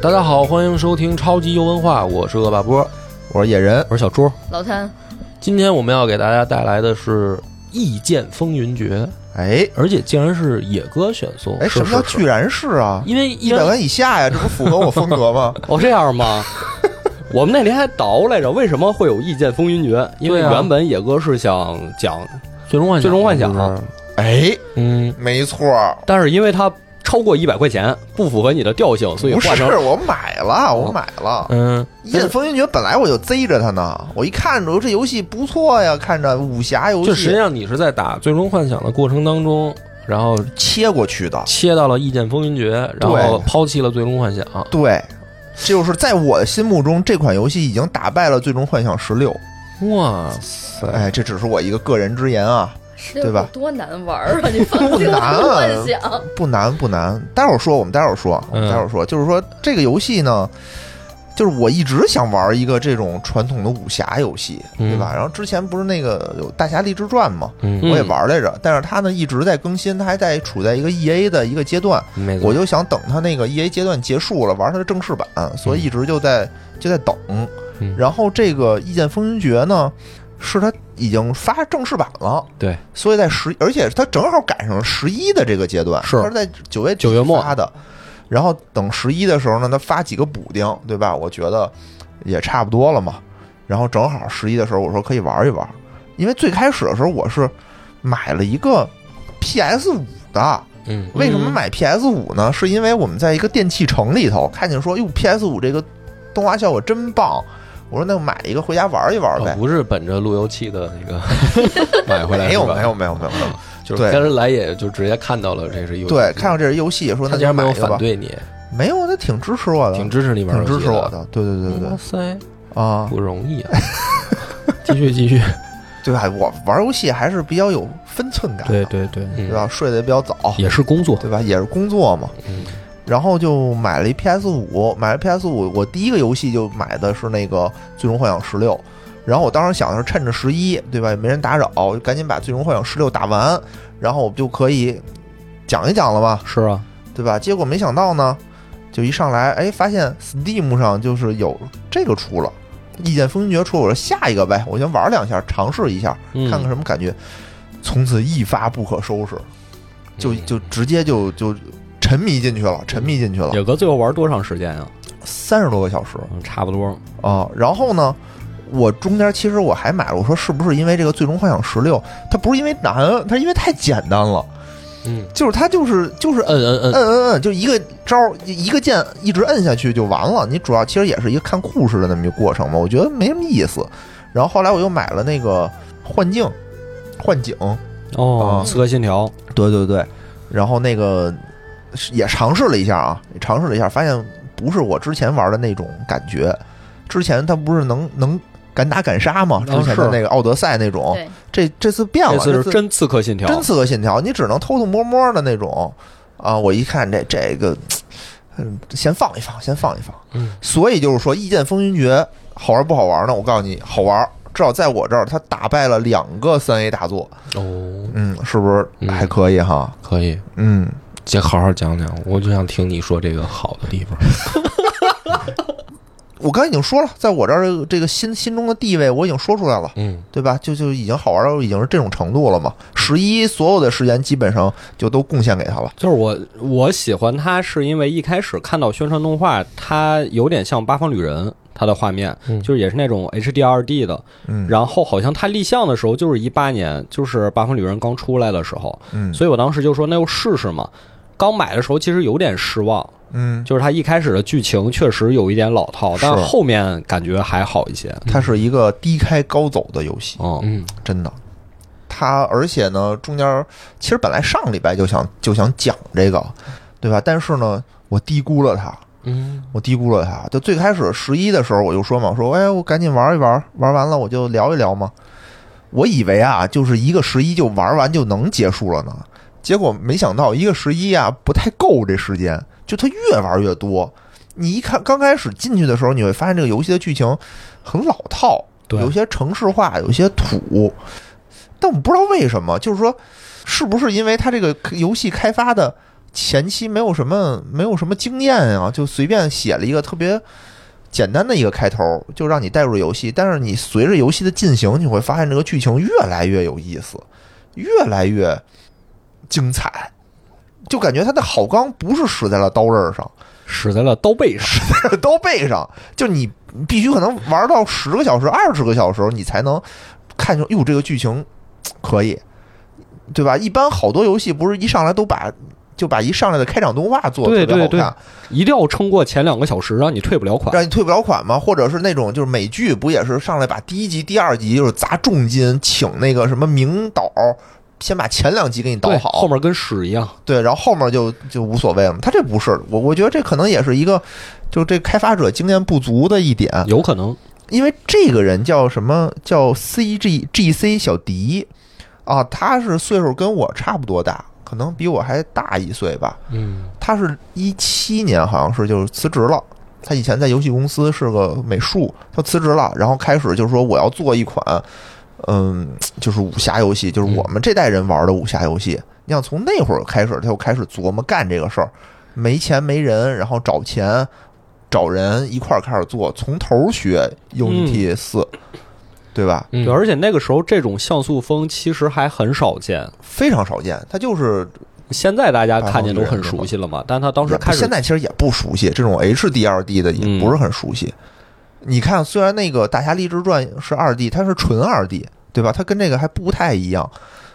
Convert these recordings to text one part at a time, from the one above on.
大家好，欢迎收听超级优文化，我是恶霸波，我是野人，我是小猪。老三，今天我们要给大家带来的是《意剑风云决》，哎而且竟然是野哥选送。哎，什么叫居然是啊？因为一百万以下呀，这不符合我风格吗？哦，这样吗？我们那天还倒来着，为什么会有《意剑风云决》？因为对啊原本野哥是想讲，最终幻想，最终幻想哎，嗯，没错儿，但是因为它超过一百块钱，不符合你的调性，所以不是我买了，我买了。嗯，《一剑风云决》本来我就贼着它呢，我一看着这游戏不错呀，看着武侠游就实际上你是在打最终幻想的过程当中，然后切过去的。切到了《意剑风云决》，然后抛弃了最终幻想。对，就是在我的心目中，这款游戏已经打败了《最终幻想十六》。哇塞！哎，这只是我一个个人之言啊，是对吧多难玩儿啊！你放弃了不难啊幻想，不难不难。待会儿说，我们待会儿说，我们嗯待会儿说，就是说这个游戏呢，就是我一直想玩一个这种传统的武侠游戏，嗯对吧？然后之前不是那个有《大侠立志传》嘛，嗯，我也玩来着，但是它呢一直在更新，它还在处在一个 E A 的一个阶段，没我就想等它那个 E A 阶段结束了，玩它的正式版，所以一直就在就在等。嗯然后这个《意剑风云决》呢，是它已经发正式版了，对，所以在十，而且它正好赶上十一的这个阶段，是它是在九月底九月末发的。然后等十一的时候呢，它发几个补丁，对吧？我觉得也差不多了嘛。然后正好十一的时候，我说可以玩一玩，因为最开始的时候我是买了一个 PS 五的。嗯为什么买 PS 五呢？是因为我们在一个电器城里头看见说，哟，PS 五这个动画效果真棒。我说那我买一个回家玩一玩呗。哦不是本着路由器的那个 买回来，没有没有没有没有没有，就是当时来也就直接看到了这是游戏，对，看到这是游戏，说那他竟然没有就买一个吧反。对你，没有，他挺支持我的，挺支持你玩挺支持我。的。对对对对哇塞，啊，不容易啊！继续继续，对吧？我玩游戏还是比较有分寸感对，对对，嗯对吧？睡得也比较早，也是工作，对吧？也是工作嘛。嗯然后就买了一 PS 五，买了 PS 五，我第一个游戏就买的是那个《最终幻想十六》，然后我当时想的是趁着十一，对吧？也没人打扰，就赶紧把《最终幻想十六》打完，然后我就可以讲一讲了嘛，是啊，对吧？结果没想到呢，就一上来，哎，发现 Steam 上就是有这个出了，《意剑风云决》出了，我说下一个呗，我先玩两下，尝试一下，嗯看看什么感觉。从此一发不可收拾，就嗯就直接就就沉迷进去了，沉迷进去了，野哥最后玩多长时间啊？三十多个小时嗯，差不多。啊。然后呢，我中间其实我还买了，我说是不是因为这个《最终幻想十六》，它不是因为难，它因为太简单了，嗯，就是它就是就是摁摁摁，摁摁摁，就一个招儿一个键一直摁下去就完了。你主要其实也是一个看故事的那么一个过程嘛，我觉得没什么意思。然后后来我又买了那个幻境，幻景，哦，啊刺客信条，对对对，然后那个是也尝试了一下啊，也尝试了一下，发现不是我之前玩的那种感觉。之前它不是能能敢打敢杀吗？之前的是那个奥德赛那种，对，这这次变了，这次是真刺客信条，真刺客信条，你只能偷偷摸摸的那种啊！我一看这这个，嗯，先放一放，先放一放。嗯，所以就是说，《意剑风云决》好玩不好玩呢？我告诉你，好玩。至少在我这儿，他打败了两个三 A 大作，哦，嗯，是不是还可以哈？可以，嗯，先好好讲讲，我就想听你说这个好的地方。我刚才已经说了，在我这儿这个心心中的地位，我已经说出来了，嗯对吧？就就已经好玩到已经是这种程度了嘛。十一所有的时间基本上就都贡献给他了。就是我我喜欢他，是因为一开始看到宣传动画，它有点像《八方旅人》，它的画面嗯就是也是那种 HD 二 D 的。嗯，然后好像他立项的时候就是一八年，就是《八方旅人》刚出来的时候，嗯所以我当时就说那就试试嘛。刚买的时候其实有点失望，嗯，就是它一开始的剧情确实有一点老套，但是后面感觉还好一些。它是一个低开高走的游戏。嗯，嗯真的。它而且呢，中间其实本来上礼拜就想就想讲这个，对吧？但是呢，我低估了它，嗯我低估了它。就最开始十一的时候，我就说嘛，说哎，我赶紧玩一玩，玩完了我就聊一聊嘛。我以为啊，就是一个十一就玩完就能结束了呢，结果没想到一个十一啊不太够这时间，就他越玩越多。你一看刚开始进去的时候，你会发现这个游戏的剧情很老套，对有些城市化，有些土。但我不知道为什么，就是说，是不是因为它这个游戏开发的前期没有什么没有什么经验啊，就随便写了一个特别简单的一个开头，就让你带入游戏。但是你随着游戏的进行，你会发现这个剧情越来越有意思，越来越精彩，就感觉他的好钢不是使在了刀刃上，使在了刀背上。刀背上，就你必须可能玩到十个小时、二十个小时，你才能看出，哟，这个剧情可以，对吧？一般好多游戏不是一上来都把就把一上来的开场动画做的特别好对对看，一定要撑过前两个小时，让你退不了款。让你退不了款吗？或者是那种就是美剧不也是上来把第一集、第二集就是砸重金请那个什么名导。先把前两集给你导，好，后面跟屎一样。对，然后后面就就无所谓了。他这不是我，我觉得这可能也是一个，就这开发者经验不足的一点。有可能，因为这个人叫什么叫 C G G C 小迪啊，他是岁数跟我差不多大，可能比我还大一岁吧。嗯，他是一七年好像是就是辞职了。他以前在游戏公司是个美术，他辞职了，然后开始就是说我要做一款，嗯，就是武侠游戏，就是我们这代人玩的武侠游戏。你想从那会儿开始，他就开始琢磨干这个事儿，没钱没人，然后找钱找人一块儿开始做，从头学 Unity 四、对吧？嗯对，而且那个时候这种像素风其实还很少见，非常少见，他就是现在大家看见都很熟悉了嘛。但他当时也开始现在其实也不熟悉，这种 HD 二 D 的也不是很熟悉。你看，虽然那个《大侠立志传》是二 D，它是纯二 D，对吧？它跟这个还不太一样。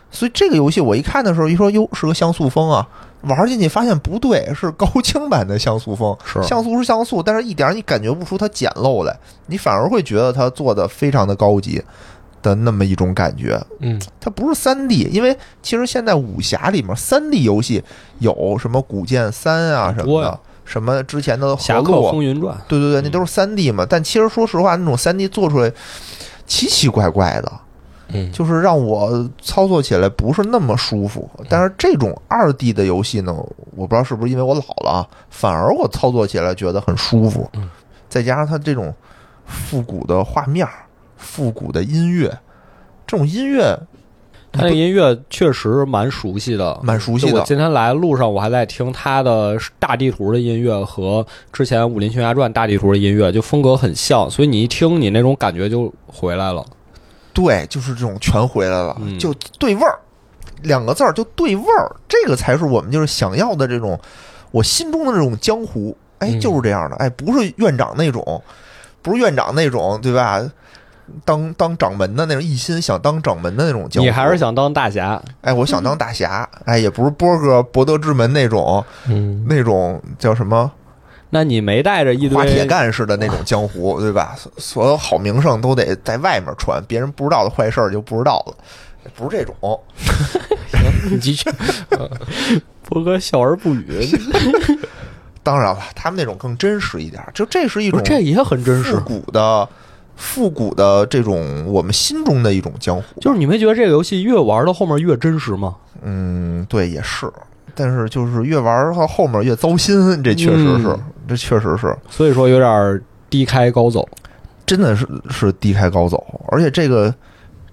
所以这个游戏我一看的时候，一说哟是个像素风啊，玩进去发现不对，是高清版的像素风。是像素是像素，但是一点儿你感觉不出它简陋来，你反而会觉得它做的非常的高级的那么一种感觉。嗯，它不是三 D，因为其实现在武侠里面三 D 游戏有什么《古剑三》啊什么的什么之前的《侠客，风云传》对对对，那都是三 D 嘛。但其实说实话，那种三 D 做出来奇奇怪怪的，嗯就是让我操作起来不是那么舒服。但是这种二 D 的游戏呢，我不知道是不是因为我老了啊，反而我操作起来觉得很舒服。嗯，再加上它这种复古的画面、复古的音乐，这种音乐他那个音乐确实蛮熟悉的，蛮熟悉的我今天来路上，我还在听他的大地图的音乐和之前《武林群侠传》大地图的音乐，就风格很像，所以你一听，你那种感觉就回来了。对，就是这种全回来了，嗯就对味儿，两个字儿就对味儿，这个才是我们就是想要的这种我心中的这种江湖。哎，嗯就是这样的，哎，不是院长那种，不是院长那种，对吧？当当掌门的那种一心想当掌门的那种江湖，你还是想当大侠？哎，我想当大侠，哎，也不是波哥博德之门那种嗯，那种叫什么那你没带着一花铁干似的那种江湖，对吧？所所有好名声都得在外面传，别人不知道的坏事儿就不知道了，不是这种。你继续，波哥笑而不语，当然了，他们那种更真实一点儿，就这是一种这也很真实复。古的、复古的这种我们心中的一种江湖。就是你没觉得这个游戏越玩到后面越真实吗？嗯，对，也是。但是就是越玩到后面越糟心，这确实是，嗯这确实是，所以说有点低开高走。真的是是低开高走。而且这个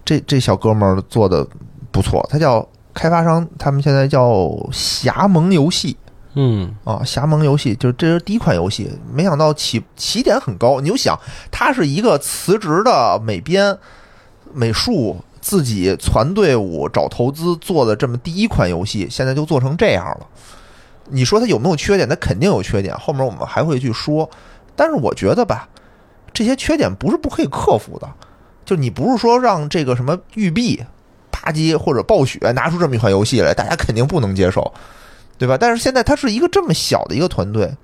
这这小哥们儿做的不错，他叫开发商，他们现在叫侠盟游戏。嗯，啊，侠盟游戏就是这是第一款游戏，没想到起起点很高。你就想，他是一个辞职的美编、美术，自己攒队伍找投资做的这么第一款游戏，现在就做成这样了。你说他有没有缺点？他肯定有缺点，后面我们还会去说。但是我觉得吧，这些缺点不是不可以克服的。就你不是说让这个什么育碧、啪叽或者暴雪拿出这么一款游戏来，大家肯定不能接受。对吧？但是现在它是一个这么小的一个团队，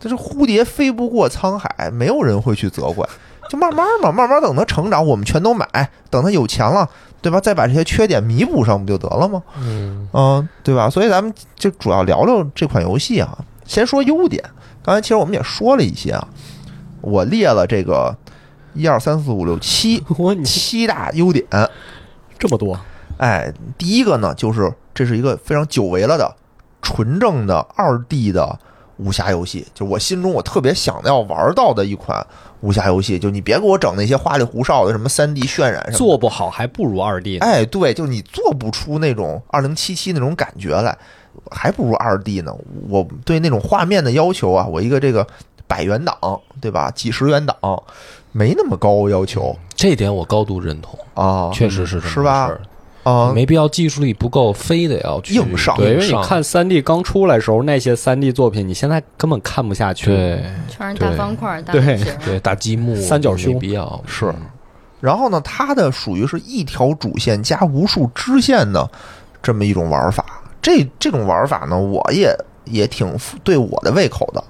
它是蝴蝶飞不过沧海，没有人会去责怪，就慢慢嘛，慢慢等它成长，我们全都买，等它有钱了，对吧？再把这些缺点弥补上不就得了吗？嗯嗯，对吧？所以咱们就主要聊聊这款游戏啊。先说优点，刚才其实我们也说了一些啊，我列了这个一二三四五六七 七大优点。这么多，哎，第一个呢，就是这是一个非常久违了的纯正的二 D 的武侠游戏，就我心中我特别想要玩到的一款武侠游戏。就你别给我整那些花里胡哨的什么三 D 渲染什么，做不好还不如二 D 呢。哎，对，就你做不出那种二零七七那种感觉来，还不如二 D 呢。我对那种画面的要求啊，我一个这个百元档，对吧？几十元档，没那么高要求这点我高度认同，啊，确实是这么是吧回事儿啊，没必要技术力不够，非得要去硬上对，因为你看三 D 刚出来时候，那些三 D 作品，你现在根本看不下去。对。全是大方块对。对大积木三角形。没必要。是。嗯然后呢，它的属于是一条主线加无数支线的这么一种玩法。这这种玩法呢，我也也挺对我的胃口的，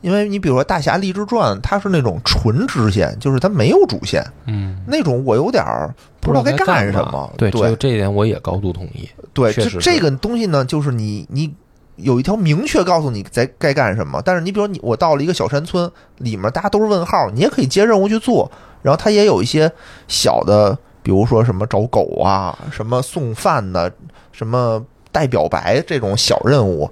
因为你比如说《大侠立志传》，它是那种纯支线，就是它没有主线，嗯，那种我有点儿不知道该干什么。对，对这这一点我也高度同意。对，这这个东西呢，就是你你有一条明确告诉你在该干什么，但是你比如你我到了一个小山村，里面大家都是问号，你也可以接任务去做，然后它也有一些小的，比如说什么找狗啊，什么送饭的，什么带表白这种小任务，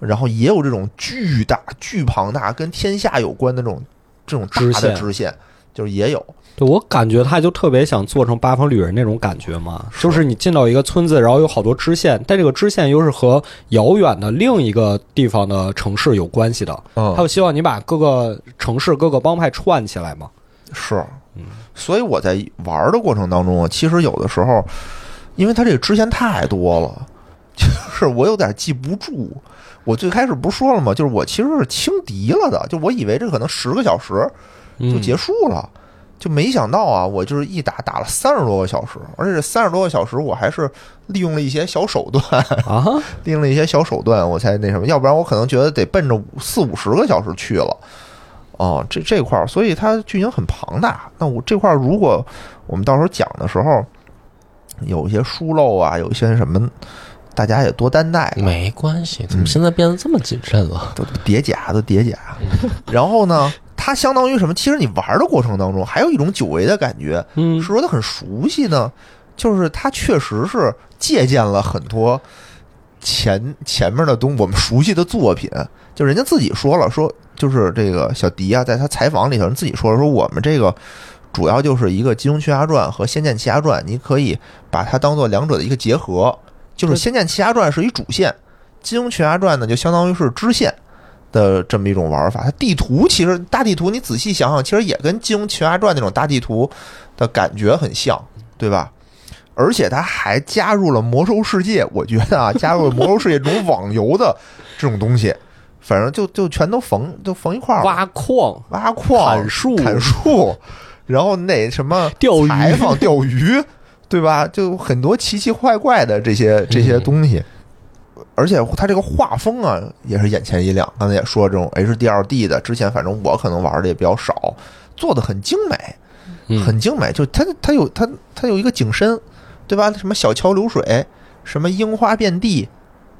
然后也有这种巨大、巨庞大跟天下有关的这种这种大支线。的支线，就是也有。对我感觉他就特别想做成八方旅人那种感觉嘛，就是你进到一个村子，然后有好多支线，但这个支线又是和遥远的另一个地方的城市有关系的，嗯。他就希望你把各个城市、各个帮派串起来嘛。是，所以我在玩的过程当中啊，其实有的时候，因为它这个支线太多了，就是我有点记不住。我最开始不是说了吗？就是我其实是轻敌了的，就我以为这可能十个小时就结束了，就没想到啊，我就是一打打了三十多个小时，而且这三十多个小时我还是利用了一些小手段，啊，利用了一些小手段，我才那什么，要不然我可能觉得得奔着五四五十个小时去了。哦，这这块儿，所以它剧情很庞大。那我这块儿，如果我们到时候讲的时候有一些疏漏啊，有一些什么，大家也多担待。没关系，怎么现在变得这么谨慎了？都叠甲，都叠甲。然后呢，它相当于什么？其实你玩的过程当中，还有一种久违的感觉，嗯是，说它很熟悉呢，就是它确实是借鉴了很多前前面的东我们熟悉的作品。就人家自己说了，说就是这个小迪啊，在他采访里头人自己说了，说我们这个主要就是一个《金庸群侠传》和《仙剑奇侠传》，你可以把它当做两者的一个结合。就是《仙剑奇侠传》是一主线，《金庸群侠传》呢就相当于是支线。的这么一种玩法，它地图其实大地图，你仔细想想，其实也跟《金庸群侠传》那种大地图的感觉很像，对吧？而且它还加入了魔兽世界，我觉得啊，加入了魔兽世界这种网游的这种东西，反正就就全都缝就缝一块儿了，挖矿、挖矿、砍树、砍树，然后那什么钓鱼采访、钓鱼，对吧？就很多奇奇怪怪的这些这些东西。而且它这个画风啊，也是眼前一亮。刚才也说这种 HDRD 的，之前反正我可能玩的也比较少，做的很精美，嗯很精美。就它它有它它有一个景深，对吧？什么小桥流水，什么樱花遍地，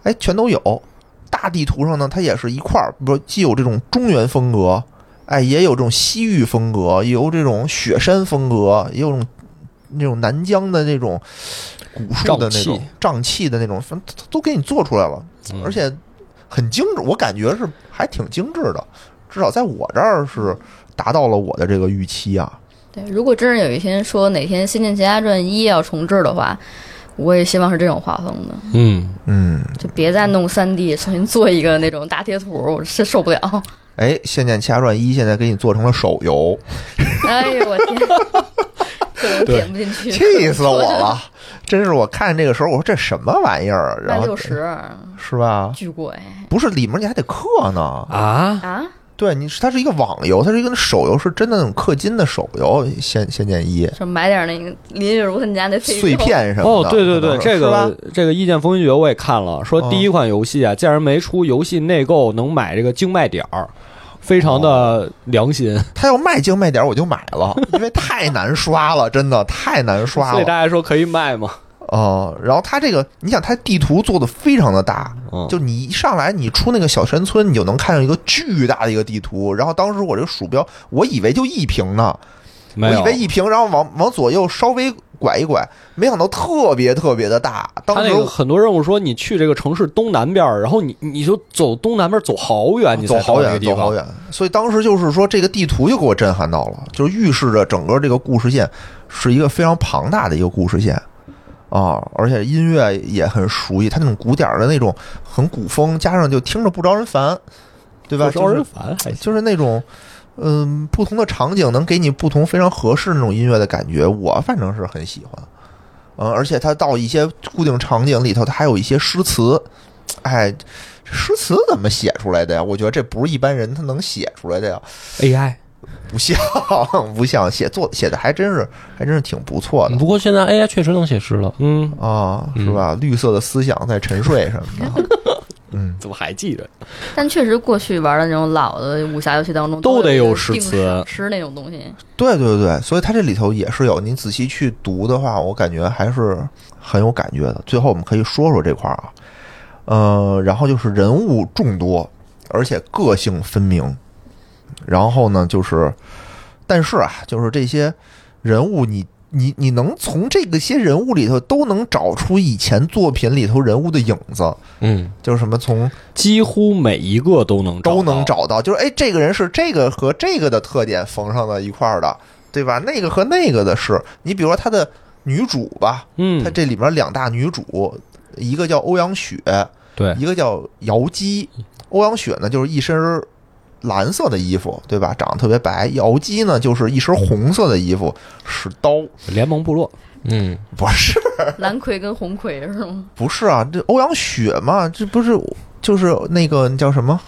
哎，全都有。大地图上呢，它也是一块儿，不既有这种中原风格，哎，也有这种西域风格，也有这种雪山风格，也有这种那种南疆的那种古树的那种瘴气。的那种，反正都给你做出来了，嗯。而且很精致，我感觉是还挺精致的，至少在我这儿是达到了我的这个预期啊。对，如果真是有一天说哪天《仙剑奇侠传一》要重置的话，我也希望是这种画风的，嗯，嗯，就别再弄三 D，重新做一个那种大贴图，我是受不了。哎，《仙剑奇侠传一》现在给你做成了手游，哎呦我天，点不进去，气死我了！真是我看这个时候，我说这什么玩意儿啊？然后六十，是吧？巨贵不是里面你还得氪呢。啊，啊！对，你是它是一个网游，它是一个手游，是真的那种氪金的手游，《仙仙剑一》就买点那个林月如他们家那废碎，片什么的。，哦对对对，这个这个《意见风云决》我也看了，说第一款游戏啊，竟然没出游戏内购能买这个经脉点儿，非常的良心，他要卖精卖点，我就买了，因为太难刷了，真的太难刷所以。大家说可以卖吗。哦，然后它这个，你想，它地图做的非常的大，嗯，就你一上来，你出那个小山村，你就能看到一个巨大的一个地图。然后当时我这个鼠标，我以为就一屏呢，我以为一屏，然后往往左右稍微拐一拐，没想到特别特别的大。当时很多任务说你去这个城市东南边儿，然后你你就走东南边儿走好远，你走好远，走好。远。所以当时就是说，这个地图就给我震撼到了，就是预示着整个这个故事线是一个非常庞大的一个故事线啊，而且音乐也很熟悉，它那种古典儿的那种很古风，加上就听着不招人烦，对吧？不招人烦还。就是那种，嗯，不同的场景能给你不同非常合适那种音乐的感觉，我反正是很喜欢。嗯，而且它到一些固定场景里头，它还有一些诗词，哎，诗词怎么写出来的呀？我觉得这不是一般人他能写出来的呀，AI 不像，不像，写作写的还真是还真是挺不错的。不过现在 AI 确实能写诗了，嗯，啊，是吧？绿色的思想在沉睡什么的，嗯，怎么还记着？但确实过去玩的那种老的武侠游戏当中都得有有诗词诗那种东西。对对对，所以它这里头也是有，你仔细去读的话，我感觉还是很有感觉的。最后我们可以说说这块儿啊，呃，然后就是人物众多，而且个性分明。然后呢，就是，但是啊，就是这些人物你，你你能从这个些人物里头都能找出以前作品里头人物的影子，嗯，就是什么从几乎每一个都能都能找到。就是哎，这个人是这个和这个的特点缝上了一块儿的，对吧？那个和那个的是，你比如说他的女主吧，嗯他，这里面两大女主，一个叫欧阳雪，对，一个叫姚姬。欧阳雪呢，就是一身蓝色的衣服，对吧？长得特别白。瑶姬呢，就是一身红色的衣服，使刀。联盟部落，嗯，不是，蓝葵跟红葵是吗？不是啊，这欧阳雪嘛，这不是就是那个叫什么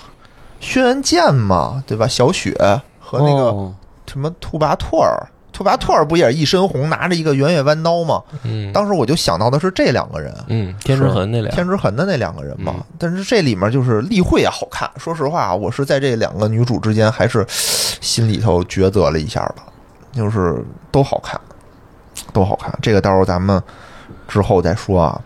轩辕剑嘛，对吧？小雪和那个。哦什么兔拔拓尔，兔拔拓尔不也是一身红，拿着一个圆月弯刀吗？嗯，当时我就想到的是这两个人，嗯，天之痕那俩，天之痕的那两个人嘛。嗯但是这里面就是例会也好看，说实话，我是在这两个女主之间还是心里头抉择了一下吧，就是都好看，都好看。这个到时候咱们之后再说啊。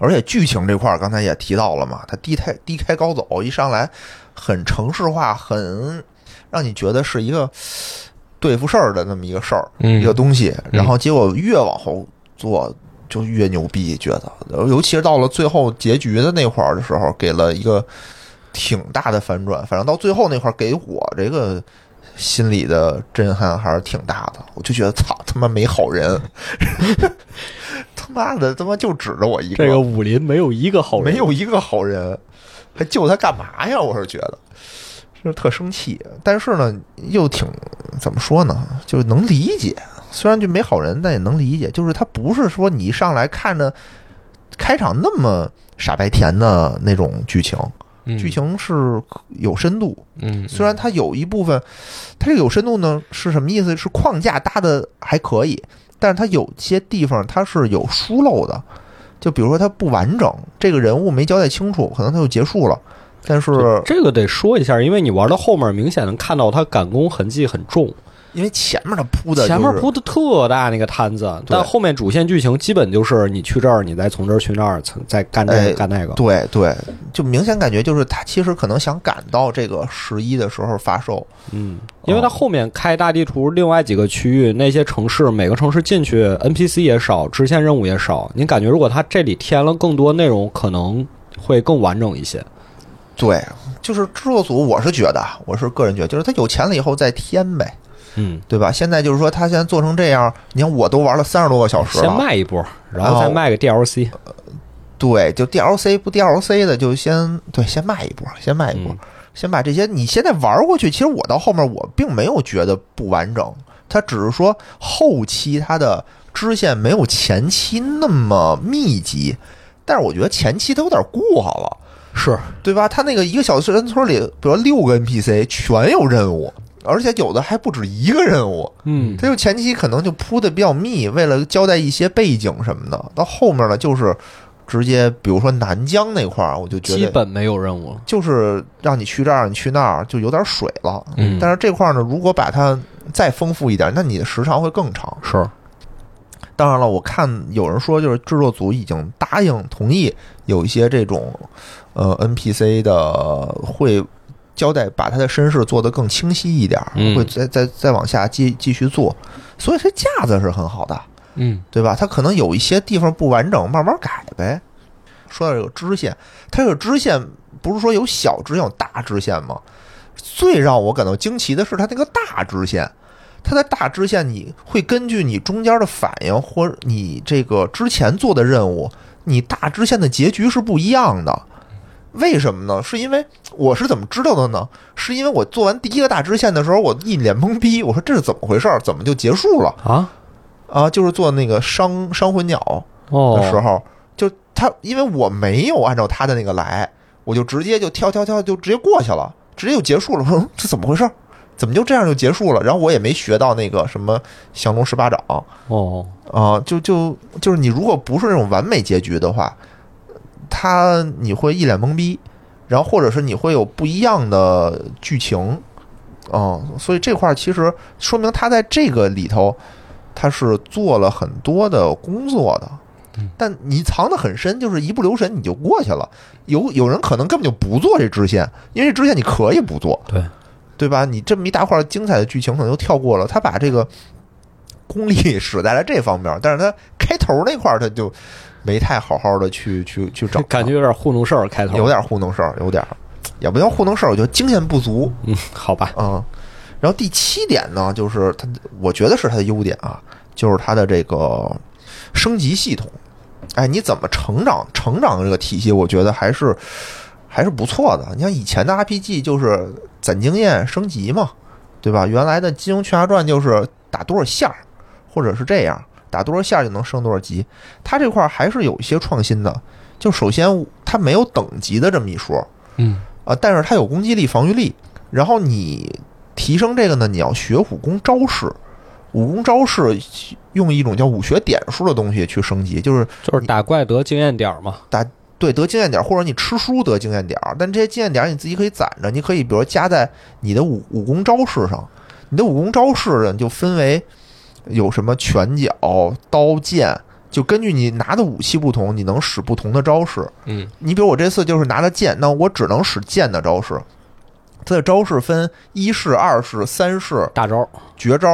而且剧情这块儿刚才也提到了嘛，它低开低开高走，一上来很城市化，很让你觉得是一个对付事儿的那么一个事儿，嗯一个东西。然后结果越往后做就越牛逼，觉得，尤其是到了最后结局的那块儿的时候，给了一个挺大的反转。反正到最后那块儿，给我这个心里的震撼还是挺大的。我就觉得，操他妈没好人，他妈的他妈就指着我一个这个武林没有一个好人，没有一个好人，还救他干嘛呀？我是觉得，是特生气。但是呢，又挺怎么说呢，就是能理解。虽然就没好人，但也能理解。就是他不是说你一上来看着开场那么傻白甜的那种剧情，嗯剧，情是有深度。嗯，虽然它有一部分，它这个有深度呢是什么意思？是框架搭的还可以，但是它有些地方它是有疏漏的，就比如说它不完整，这个人物没交代清楚，可能它就结束了。但是这个得说一下，因为你玩到后面，明显能看到它赶工痕迹很重，因为前面它铺的、就是、前面铺的特大那个摊子，但后面主线剧情基本就是你去这儿，你再从这儿去那儿，再干这干那个。对对，就明显感觉就是他其实可能想赶到这个十一的时候发售，嗯，因为他后面开大地图，另外几个区域那些城市，每个城市进去 NPC 也少，支线任务也少。你感觉如果他这里添了更多内容，可能会更完整一些。对，就是制作组，我是觉得，我是个人觉得，就是他有钱了以后再添呗，嗯，对吧？现在就是说他现在做成这样，你看我都玩了三十多个小时了先，卖一波，然后再卖个 DLC。对，就 DLC 不 DLC 的就先对，先卖一波，先卖一波，嗯先把这些你现在玩过去。其实我到后面我并没有觉得不完整，它只是说后期它的支线没有前期那么密集，但是我觉得前期它有点过了。是，对吧？他那个一个小山村里，比如六个 NPC 全有任务，而且有的还不止一个任务。嗯，他就前期可能就铺的比较密，为了交代一些背景什么的。到后面呢，就是直接，比如说南疆那块儿，我就觉得基本没有任务。就是让你去这儿，你去那儿，就有点水了。嗯但是这块儿呢，如果把它再丰富一点，那你的时长会更长。是，当然了，我看有人说，就是制作组已经答应同意有一些这种呃 NPC 的会交代，把他的身世做得更清晰一点，嗯会再再再往下继继续做，所以这架子是很好的。嗯对吧？它可能有一些地方不完整，慢慢改呗。说到这个支线，它这个支线不是说有小支线有大支线吗？最让我感到惊奇的是它那个大支线，它的大支线你会根据你中间的反应或者你这个之前做的任务，你大支线的结局是不一样的。为什么呢？是因为我是怎么知道的呢？是因为我做完第一个大支线的时候，我一脸懵逼，我说这是怎么回事儿？怎么就结束了？啊，啊，就是做那个伤伤魂鸟哦的时候，就他因为我没有按照他的那个来，我就直接就跳跳跳就直接过去了，直接就结束了。我说嗯这怎么回事？怎么就这样就结束了？然后我也没学到那个什么降龙十八掌哦，啊，就就就是你如果不是那种完美结局的话，他你会一脸懵逼，然后或者是你会有不一样的剧情，啊，所以这块其实说明他在这个里头他是做了很多的工作的。但你藏得很深，就是一不留神你就过去了。有有人可能根本就不做这支线，因为这支线你可以不做，对对吧？你这么一大块精彩的剧情可能就跳过了，他把这个功力 使在了这方面，但是他开头那块儿他就没太好好的去去去找，感觉有点糊弄事儿开头，有点糊弄事儿，有点儿也不叫糊弄事儿，我觉得经验不足嗯，好吧，嗯。然后第七点呢，就是它，我觉得是它的优点啊，就是它的这个升级系统。哎，你怎么成长？成长这个体系，我觉得还是还是不错的。你像以前的 RPG 就是攒经验升级嘛，对吧？原来的《金庸群侠传》就是打多少下儿，或者是这样打多少下儿就能升多少级。它这块儿还是有一些创新的。就首先它没有等级的这么一说，嗯啊，但是它有攻击力、防御力。然后你提升这个呢，你要学武功招式，武功招式用一种叫武学点数的东西去升级，就是就是打怪得经验点儿嘛，对得经验点，或者你吃书得经验点儿。但这些经验点儿你自己可以攒着，你可以比如加在你的武武功招式上。你的武功招式呢，就分为有什么拳脚、刀剑，就根据你拿的武器不同，你能使不同的招式。嗯你比如我这次就是拿着剑，那我只能使剑的招式。它的招式分一式、二式、三式、大招，绝招，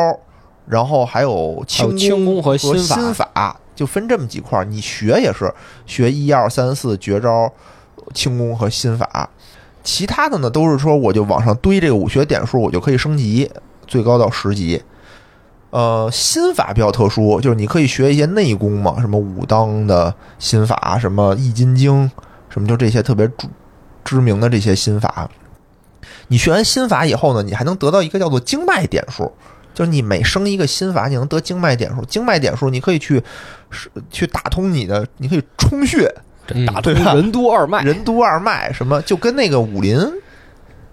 然后还有轻功和心法，就分这么几块儿。你学也是学一二三四绝招、轻功和心法，其他的呢都是说我就往上堆这个武学点数，我就可以升级，最高到十级。呃，心法比较特殊，就是你可以学一些内功嘛，什么武当的心法，什么易筋经，什么就这些特别著知名的这些心法。你学完心法以后呢，你还能得到一个叫做经脉点数，就是你每升一个心法，你能得经脉点数。经脉点数你可以去是去打通你的，你可以充血，嗯打通任督二脉，任督二脉什么，就跟那个武林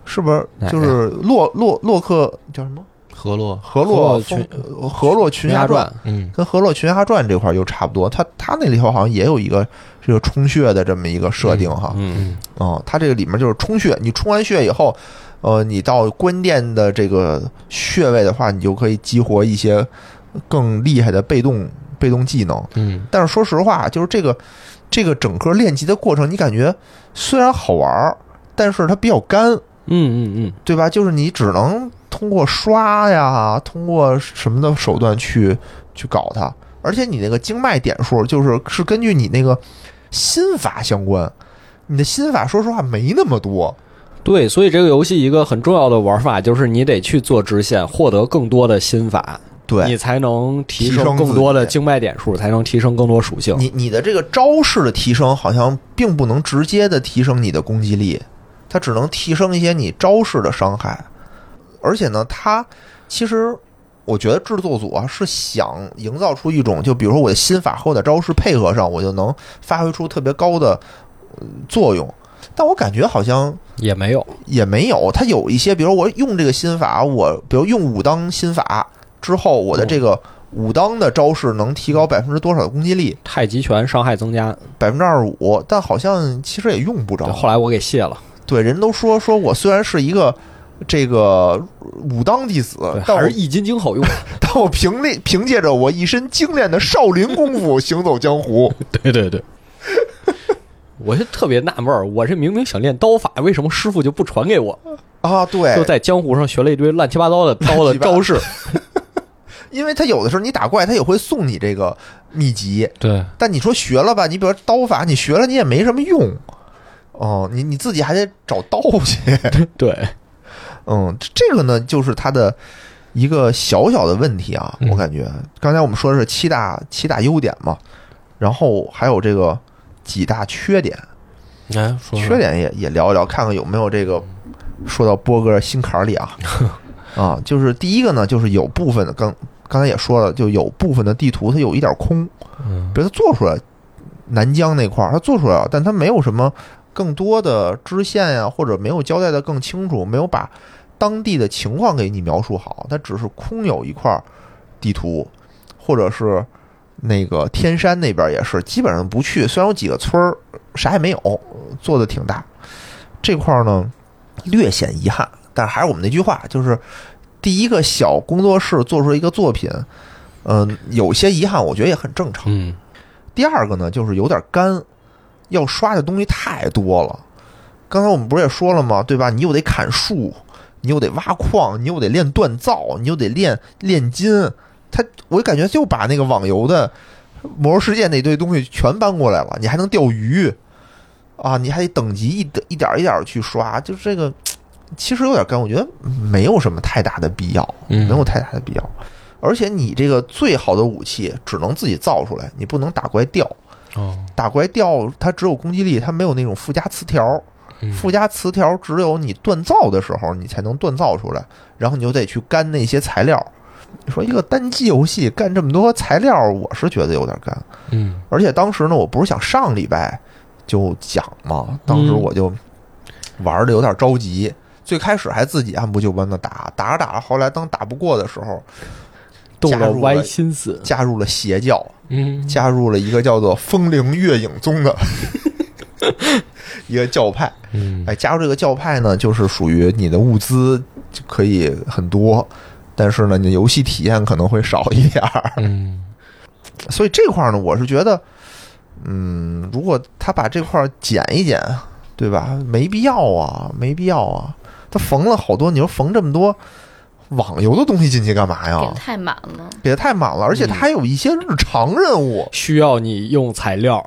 是不是就是洛洛洛克叫什么河洛，河河洛洛风呃河洛群侠传，嗯跟《河洛群侠传》这块儿又差不多。他他那里头好像也有一个这个充血的这么一个设定哈。嗯，哦，他这个里面就是充血，你充完血以后，呃，你到关键的这个穴位的话，你就可以激活一些更厉害的被动被动技能。嗯。但是说实话，就是这个这个整个练级的过程，你感觉虽然好玩儿，但是它比较干，嗯嗯嗯，对吧？就是你只能通过刷呀，通过什么的手段去去搞它，而且你那个经脉点数就是是根据你那个心法相关，你的心法说实话没那么多，对，所以这个游戏一个很重要的玩法就是你得去做支线，获得更多的心法，对你才能提提升升更多的经脉点数，才能提升更多属性。你你的这个招式的提升好像并不能直接的提升你的攻击力，它只能提升一些你招式的伤害。而且呢，它其实我觉得制作组啊是想营造出一种，就比如说我的心法和我的招式配合上，我就能发挥出特别高的呃作用。但我感觉好像也没有，也没有，它有一些，比如我用这个心法，我比如用武当心法之后，我的这个武当的招式能提高百分之多少的攻击力？太极拳伤害增加，百分之二十五，但好像其实也用不着。后来我给卸了，对，人都说说我虽然是一个这个武当弟子，但还是易筋经好用。但我凭那凭借着我一身精炼的少林功夫 行走江湖。对 对对。我就特别纳闷儿，我这明明想练刀法，为什么师傅就不传给我？啊，对就，在江湖上学了一堆乱七八糟的刀的招式。因为他有的时候你打怪，他也会送你这个秘籍，对，但你说学了吧，你比如说刀法，你学了你也没什么用。哦，你你自己还得找刀去。对，嗯，这这个呢，就是它的一个小小的问题啊，嗯我感觉。刚才我们说的是七大七大优点嘛，然后还有这个几大缺点，来说说缺点也也聊一聊，看看有没有这个说到波哥心坎儿里啊。啊，就是第一个呢，就是有部分的刚刚才也说了，就有部分的地图它有一点空，嗯。比如它做出来南疆那块儿，它做出来了，但它没有什么更多的支线呀、或者没有交代的更清楚，没有把当地的情况给你描述好，它只是空有一块地图，或者是那个天山那边也是基本上不去，虽然有几个村儿啥也没有，做的挺大，这块儿呢略显遗憾，但是还是我们那句话，就是第一个小工作室做出一个作品。嗯，有些遗憾，我觉得也很正常。嗯第二个呢，就是有点干，要刷的东西太多了。刚才我们不是也说了吗？对吧？你又得砍树，你又得挖矿，你又得练锻造，你又得练炼金。他，我感觉就把那个网游的《魔兽世界》那堆东西全搬过来了。你还能钓鱼啊？你还得等级一点一点一点去刷，就是这个其实有点干。我觉得没有什么太大的必要，嗯没有太大的必要。而且你这个最好的武器只能自己造出来，你不能打怪掉。哦，打怪掉它只有攻击力，它没有那种附加词条。嗯附加词条只有你锻造的时候，你才能锻造出来，然后你就得去干那些材料。你说一个单机游戏干这么多材料，我是觉得有点干。嗯而且当时呢，我不是想上礼拜就讲嘛，当时我就玩的有点着急，最开始还自己按部就班的打，打着打着，后来当打不过的时候，动了歪加入了心思。加入了邪教，嗯加入了一个叫做风铃月影宗的 一个教派。嗯哎，加入这个教派呢，就是属于你的物资就可以很多，但是呢，你的游戏体验可能会少一点儿。嗯 所以这块儿呢，我是觉得，嗯，如果他把这块儿减一减，对吧？没必要啊，没必要啊。他缝了好多，你说缝这么多网游的东西进去干嘛呀给的？太满了。给的太满了，而且他还有一些日常任务。需要你用材料，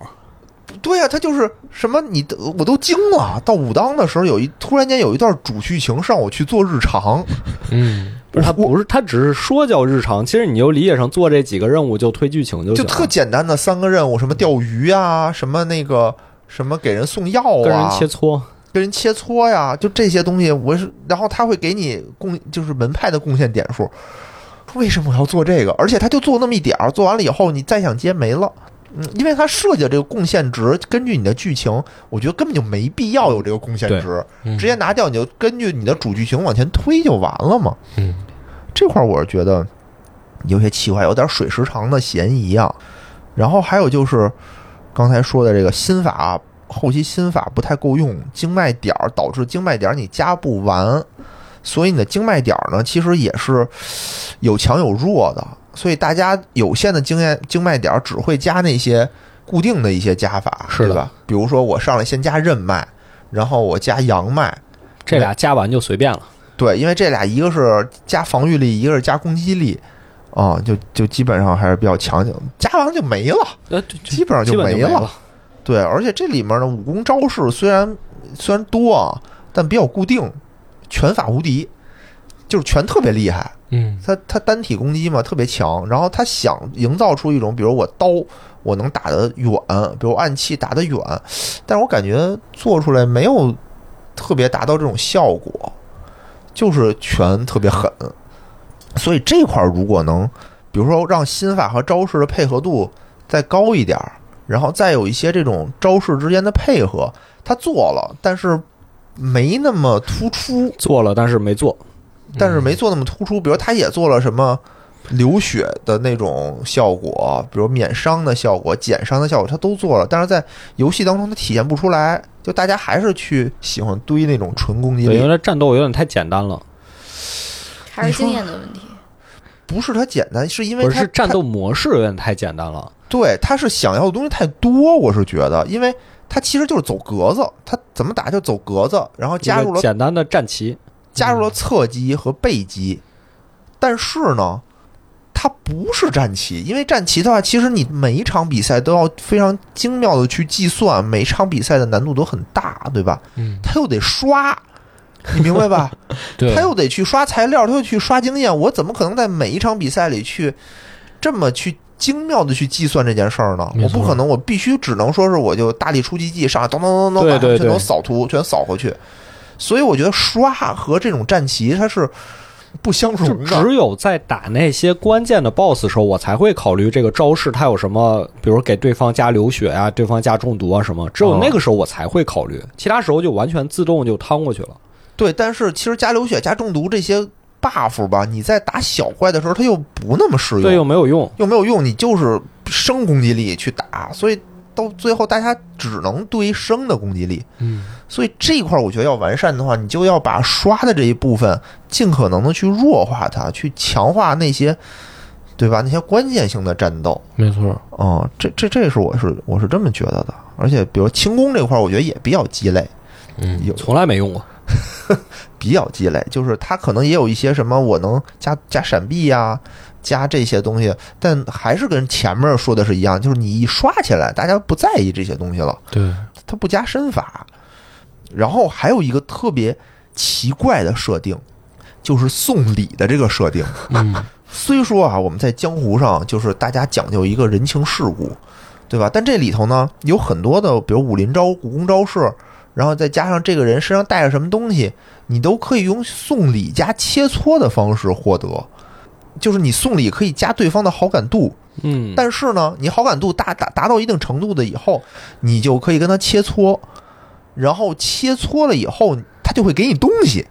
对呀、他就是什么你都我都惊了。到武当的时候，有一突然间有一段主剧情让我去做日常，嗯不是他不是他只是说叫日常，其实你就理解成做这几个任务就推剧情就就行了，特简单的三个任务，什么钓鱼啊，什么那个什么给人送药啊，跟人切磋。跟人切磋呀，就这些东西，我是，然后他会给你贡，就是门派的贡献点数。为什么我要做这个？而且他就做那么一点儿，做完了以后你再想接没了。嗯，因为他设计的这个贡献值，根据你的剧情，我觉得根本就没必要有这个贡献值，嗯直接拿掉，你就根据你的主剧情往前推就完了嘛。嗯这块儿我是觉得有些奇怪，有点水时长的嫌疑啊。然后还有就是刚才说的这个心法，后期心法不太够用，经脉点儿导致经脉点儿你加不完，所以你的经脉点儿呢，其实也是有强有弱的。所以大家有限的经验经脉点儿只会加那些固定的一些加法，是吧？比如说我上来先加任脉，然后我加阳脉，这俩加完就随便了。对，因为这俩一个是加防御力，一个是加攻击力，啊、就就基本上还是比较强，加完就没了，呃，基本上就没了。对，而且这里面的武功招式虽然虽然多啊，但比较固定，拳法无敌，就是拳特别厉害，嗯。他他单体攻击嘛特别强，然后他想营造出一种，比如我刀我能打得远，比如暗器打得远，但是我感觉做出来没有特别达到这种效果，就是拳特别狠，所以这块儿如果能，比如说让心法和招式的配合度再高一点儿，然后再有一些这种招式之间的配合，他做了，但是没那么突出，做了，但是没做。但是没做那么突出。比如他也做了什么流血的那种效果，比如免伤的效果、减伤的效果，他都做了。但是在游戏当中，他体现不出来。就大家还是去喜欢堆那种纯攻击力，因为力，这战斗有点太简单了，还是经验的问题。不是它简单，是因为他不是是战斗模式有点太简单了。对，他是想要的东西太多，我是觉得，因为他其实就是走格子，他怎么打就走格子，然后加入了简单的战旗，加入了侧击和背击，但是呢，它不是战旗，因为战旗的话，其实你每一场比赛都要非常精妙的去计算，每一场比赛的难度都很大，对吧？嗯，他又得刷，你明白吧？对他，又得去刷材料，他又去刷经验，我怎么可能在每一场比赛里去这么去精妙的去计算这件事儿呢？我不可能，我必须只能说是我就大力出奇迹上来，咚咚咚咚，把全都扫图，全扫回去。所以我觉得刷和这种战旗它是不相就容的。只有在打那些关键的 BOSS 时候，我才会考虑这个招式它有什么，比如给对方加流血啊，对方加中毒啊什么。只有那个时候我才会考虑，其他时候就完全自动就趟过去了。对，但是其实加流血、加中毒这些 buff 吧，你在打小怪的时候它又不那么适用，对，又没有用。又没有用，你就是生攻击力去打，所以到最后大家只能堆生的攻击力。嗯，所以这一块儿我觉得要完善的话，你就要把刷的这一部分尽可能的去弱化它，去强化那些，对吧？那些关键性的战斗。没错，嗯、这这这是我是我是这么觉得的。而且比如轻功这块儿，我觉得也比较鸡肋，嗯，有从来没用过。比较鸡肋，就是它可能也有一些什么我能加加闪避呀、加这些东西，但还是跟前面说的是一样，就是你一刷起来，大家不在意这些东西了，对，它不加身法。然后还有一个特别奇怪的设定，就是送礼的这个设定。嗯，虽说啊，我们在江湖上就是大家讲究一个人情世故，对吧？但这里头呢有很多的，比如武林招、武功招式，然后再加上这个人身上带着什么东西，你都可以用送礼加切磋的方式获得。就是你送礼可以加对方的好感度，嗯，但是呢，你好感度达达达到一定程度的以后，你就可以跟他切磋，然后切磋了以后，他就会给你东西，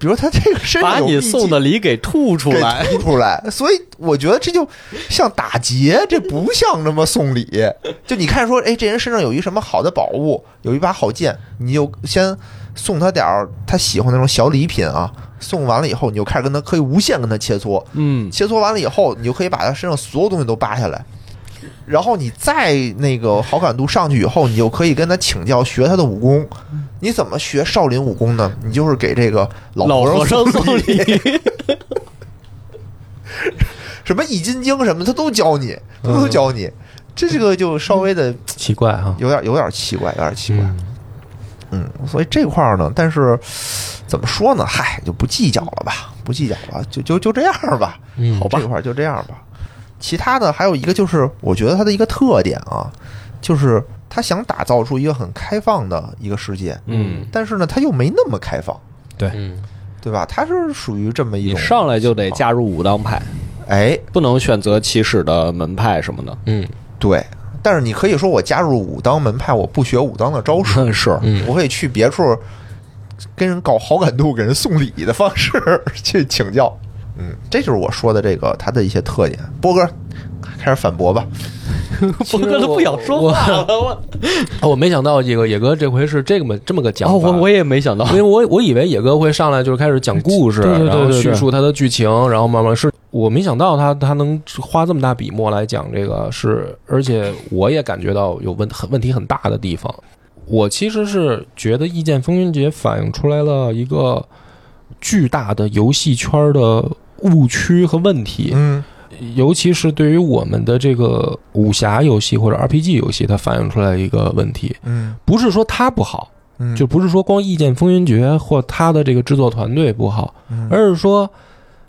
比如他这个身上把你送的礼给吐出来。吐出来。所以我觉得这就像打劫，这不像那么送礼。就你看说，哎，这人身上有一什么好的宝物，有一把好剑，你就先送他点儿他喜欢那种小礼品啊。送完了以后，你就开始跟他可以无限跟他切磋，嗯，切磋完了以后，你就可以把他身上所有东西都扒下来。然后你再那个好感度上去以后，你就可以跟他请教学他的武功。你怎么学少林武功呢？你就是给这个老老和尚送送礼，什么易筋经什么，他都教你，他都教你。这这个就稍微的奇怪哈，有点有点奇怪，有点奇怪。嗯，嗯，所以这块儿呢，但是怎么说呢？嗨，就不计较了吧，不计较了，就就就这样吧。嗯好吧，这块儿就这样吧。其他的还有一个就是，我觉得它的一个特点啊，就是他想打造出一个很开放的一个世界，嗯，但是呢，他又没那么开放，对，对吧？它是属于这么一你种上来就得加入武当派，哎，不能选择起始的门派什么的。嗯，对。但是你可以说我加入武当门派，我不学武当的招式，嗯，是，嗯我可以去别处跟人搞好感度、给人送礼的方式去请教。嗯，这就是我说的这个它的一些特点。波哥开始反驳吧。波哥都不想说话了。我没想到这个野哥这回是这么这么个讲法，哦，我我也没想到因，为我我以为野哥会上来就是开始讲故事，对对对然后叙述他的剧情，然后慢慢是我没想到他他能花这么大笔墨来讲这个是，而且我也感觉到有问很问题很大的地方。我其实是觉得《意见风云节》反映出来了一个巨大的游戏圈的误区和问题，嗯。尤其是对于我们的这个武侠游戏或者 RPG 游戏，它反映出来一个问题，嗯。不是说它不好，嗯，就不是说光《意见风云决》或它的这个制作团队不好，嗯。而是说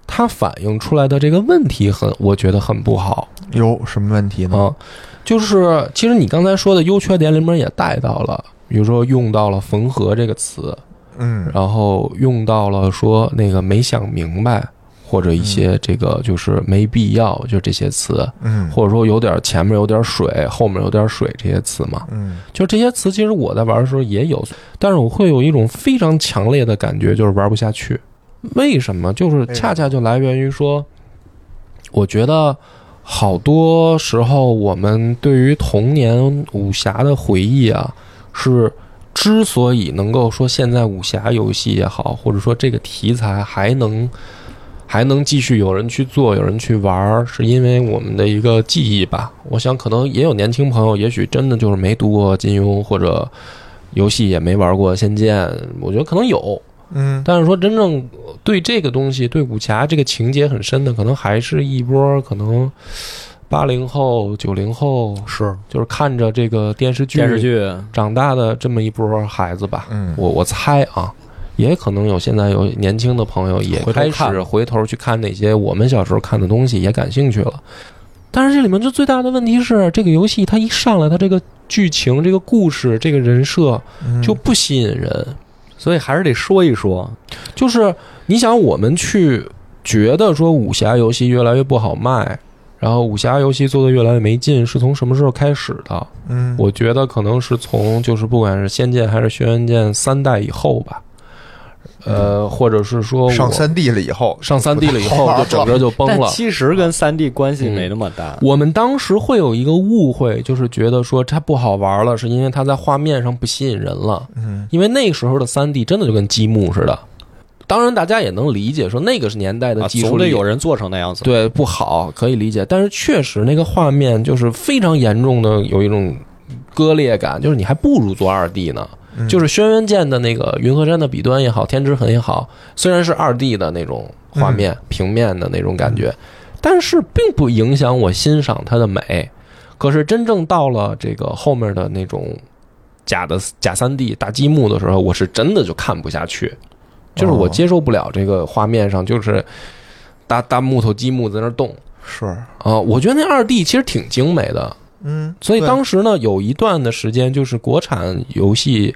它反映出来的这个问题很，我觉得很不好。有什么问题呢？啊。就是其实你刚才说的优缺点里面也带到了，比如说用到了“缝合”这个词，嗯。然后用到了说那个没想明白，或者一些这个就是没必要，就这些词，嗯或者说有点前面有点水，后面有点水这些词嘛。嗯就这些词，其实我在玩的时候也有，但是我会有一种非常强烈的感觉，就是玩不下去。为什么？就是恰恰就来源于说，我觉得好多时候我们对于童年武侠的回忆啊，是之所以能够说现在武侠游戏也好，或者说这个题材还能还能继续有人去做，有人去玩儿，是因为我们的一个记忆吧。我想可能也有年轻朋友，也许真的就是没读过金庸，或者游戏也没玩过《仙剑》，我觉得可能有。嗯但是说真正对这个东西，对武侠这个情节很深的，可能还是一波可能八零后、九零后，是就是看着这个电视剧电视剧长大的这么一波孩子吧。嗯我我猜啊，也可能有现在有年轻的朋友也开始回头去看那些我们小时候看的东西，也感兴趣了。但是这里面就最大的问题是，这个游戏它一上来，它这个剧情、这个故事、这个人设嗯就不吸引人。所以还是得说一说。就是你想，我们去觉得说武侠游戏越来越不好卖，然后武侠游戏做的越来越没劲，是从什么时候开始的？嗯我觉得可能是从就是不管是《仙剑》还是《轩辕剑》三代以后吧，呃，或者是说我上三 D 了以后，上三 D 了以后，就整个就崩了。其实跟三 D 关系没那么大。我们当时会有一个误会，就是觉得说它不好玩了，是因为它在画面上不吸引人了。嗯因为那时候的三 D 真的就跟积木似的。当然，大家也能理解，说那个是年代的啊，技术力总得有人做成那样子。对不好，可以理解。但是确实那个画面就是非常严重的有一种割裂感，就是你还不如做二 D 呢。嗯。就是轩辕剑的那个云和山的笔端也好，天之痕也好，虽然是二 D 的那种画面、平面的那种感觉，但是并不影响我欣赏它的美。可是真正到了这个后面的那种假的假三 D 大积木的时候，我是真的就看不下去，就是我哦接受不了这个画面上就是大大木头积木在那动。是。啊、我觉得那二 D 其实挺精美的，嗯，所以当时呢，有一段的时间，就是国产游戏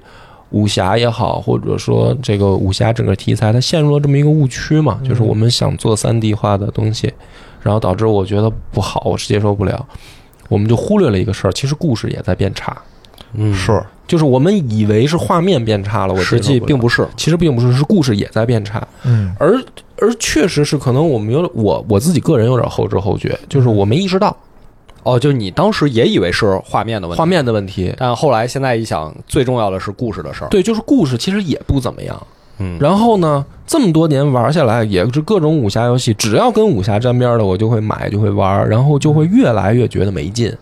武侠也好，或者说这个武侠整个题材，它陷入了这么一个误区嘛，就是我们想做三 D 化的东西，然后导致我觉得不好，我是接受不了，我们就忽略了一个事儿，其实故事也在变差，嗯，是。就是我们以为是画面变差了，我实际并不，不是。其实并不是，是故事也在变差，嗯。而而确实是可能我们有我我自己个人有点后知后觉，就是我没意识到哦，就你当时也以为是画面的问题，画，面的问题，但后来现在一想，最重要的是故事的事儿。对，就是故事其实也不怎么样。嗯，然后呢，这么多年玩下来，也是各种武侠游戏，只要跟武侠沾边的，我就会买，就会玩，然后就会越来越觉得没劲，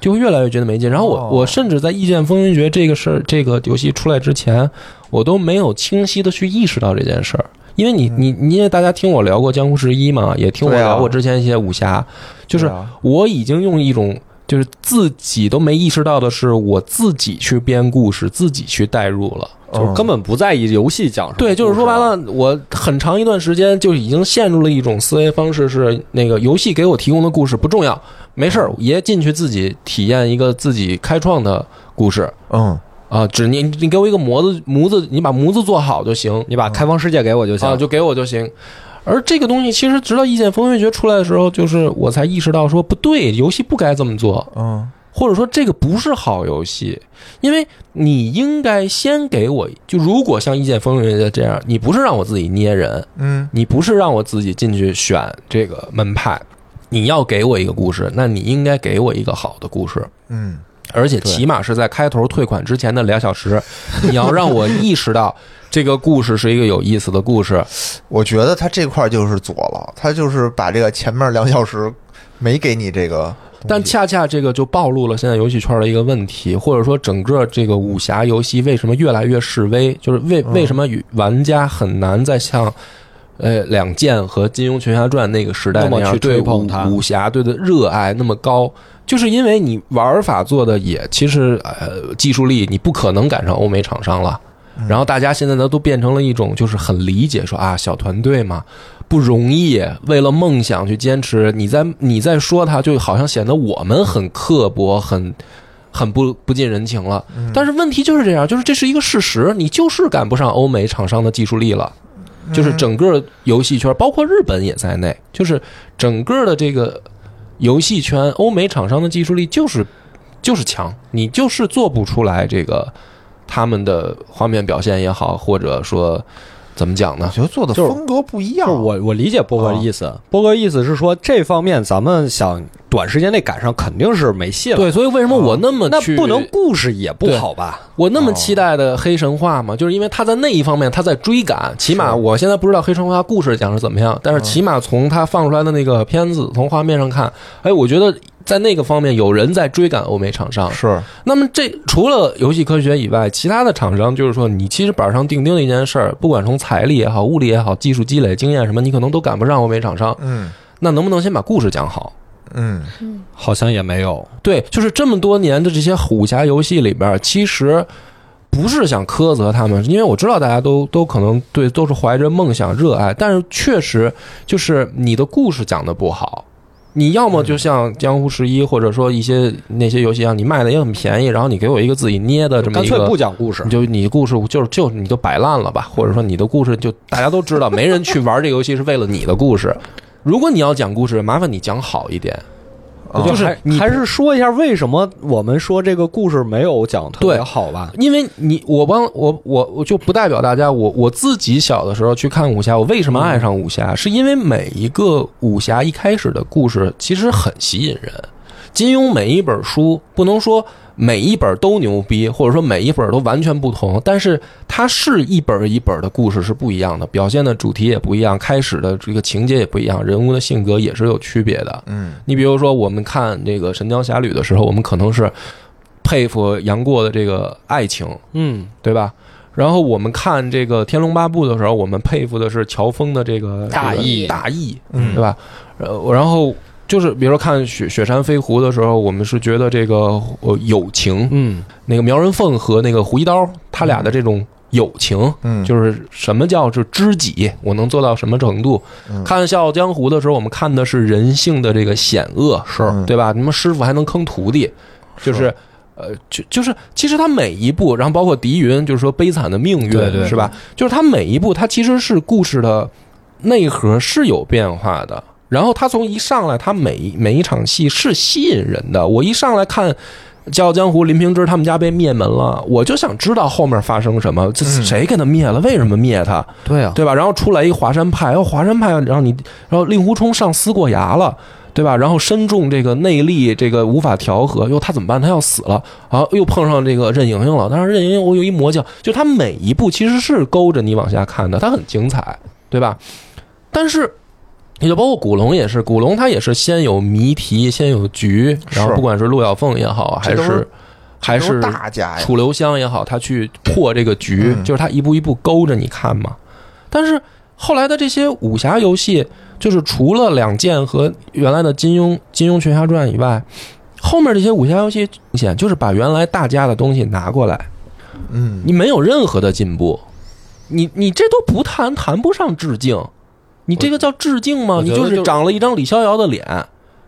就会越来越觉得没劲。然后我、哦我甚至在《异剑风云决》这个事儿，这个游戏出来之前，我都没有清晰的去意识到这件事儿。因为你你你也大家听我聊过《江湖十一》嘛，也听我聊过之前一些武侠，就是我已经用一种就是自己都没意识到的是，我自己去编故事，自己去代入了。嗯就是根本不在意游戏讲什么。对，就是说白，了，我很长一段时间就已经陷入了一种思维方式，是那个游戏给我提供的故事不重要，没事儿，爷进去自己体验一个自己开创的故事嗯啊，只你你给我一个模子模子，你把模子做好就行你把开放世界给我就行。啊，就给我就行。而这个东西其实直到《异剑风云决》出来的时候，就是我才意识到说不对，游戏不该这么做。嗯或者说这个不是好游戏，因为你应该先给我，就如果像《一剑风云》这样，你不是让我自己捏人，嗯你不是让我自己进去选这个门派，你要给我一个故事，那你应该给我一个好的故事，嗯而且起码是在开头退款之前的两小时，你要让我意识到这个故事是一个有意思的故事。我觉得他这块儿就是左了，他就是把这个前面两小时没给你这个，但恰恰这个就暴露了现在游戏圈的一个问题，或者说整个这个武侠游戏为什么越来越示威，就是为嗯为什么与玩家很难再像。呃，两剑和金庸群侠传那个时代那么去样对武吹捧它武侠对的热爱那么高，就是因为你玩法做的也其实呃技术力你不可能赶上欧美厂商了，嗯然后大家现在呢都变成了一种就是很理解说啊小团队嘛不容易，为了梦想去坚持，你在你在说他就好像显得我们很刻薄，很很不不近人情了。嗯但是问题就是这样，就是这是一个事实，你就是赶不上欧美厂商的技术力了。就是整个游戏圈，包括日本也在内，就是整个的这个游戏圈，欧美厂商的技术力就是就是强，你就是做不出来这个他们的画面表现也好，或者说怎么讲呢我？觉得做的风格不一样。就是我我理解波哥的意思，波哥意思是说这方面咱们想短时间内赶上肯定是没戏了。对，所以为什么我那么去那不能故事也不好吧？我那么期待的黑神话嘛，就是因为他在那一方面他在追赶，起码我现在不知道黑神话故事讲是怎么样，但是起码从他放出来的那个片子，从画面上看，哎，我觉得在那个方面有人在追赶欧美厂商。是那么这除了游戏科学以外，其他的厂商就是说，你其实板上钉钉的一件事儿，不管从财力也好、物力也好、技术积累、经验什么，你可能都赶不上欧美厂商。嗯那能不能先把故事讲好？嗯好像也没有。对，就是这么多年的这些武侠游戏里边，其实不是想苛责他们，因为我知道大家都都可能对都是怀着梦想热爱，但是确实就是你的故事讲的不好。你要么就像《江湖十一》或者说一些那些游戏一样，你卖的也很便宜，然后你给我一个自己捏的这么一个干脆不讲故事你，就你的故事就是就你就摆烂了吧，或者说你的故事就大家都知道，没人去玩这个游戏是为了你的故事。如果你要讲故事，麻烦你讲好一点。啊就是还你还是说一下为什么我们说这个故事没有讲特别好吧？因为你我帮我我我就不代表大家，我我自己小的时候去看武侠，我为什么爱上武侠，是因为每一个武侠一开始的故事其实很吸引人。金庸每一本书不能说每一本都牛逼，或者说每一本都完全不同，但是它是一本一本的故事是不一样的，表现的主题也不一样，开始的这个情节也不一样，人物的性格也是有区别的。嗯你比如说，我们看这个《神雕侠侣》的时候，我们可能是佩服杨过的这个爱情，嗯，对吧？然后我们看这个《天龙八部》的时候，我们佩服的是乔峰的这个大义大义，嗯对吧？呃，然后就是比如说看雪雪山飞狐的时候，我们是觉得这个呃友情，嗯，那个苗人凤和那个胡一刀他俩的这种友情，嗯，就是什么叫是知己，我能做到什么程度？嗯看《笑傲江湖》的时候，我们看的是人性的这个险恶，是嗯对吧？你们师傅还能坑徒弟，就是。呃，就就是，其实他每一步，然后包括狄云，就是说悲惨的命运，对对是吧？就是他每一步，他其实是故事的内核是有变化的。然后他从一上来，他每一每一场戏是吸引人的。我一上来看《笑傲江湖》，林平之他们家被灭门了，我就想知道后面发生什么，这嗯谁给他灭了？为什么灭他？对啊，对吧？然后出来一华山派，哦，华山派，然后你，然后令狐冲上思过崖了，对吧？然后身中这个内力，这个无法调和，哟，他怎么办？他要死了啊！又碰上这个任盈盈了，但是任盈盈我有一魔教，就他每一步其实是勾着你往下看的，他很精彩，对吧？但是。也就包括古龙也是，古龙他也是先有谜题，先有局，然后不管是陆小凤也好，还是是还是大家，楚留香也好，他去破这个局，嗯就是他一步一步勾着你看嘛。但是后来的这些武侠游戏，就是除了两剑和原来的金庸《金庸群侠传》以外，后面这些武侠游戏明显就是把原来大家的东西拿过来，嗯，你没有任何的进步，你你这都不谈谈不上致敬，你这个叫致敬吗？你就是长了一张李逍遥的脸，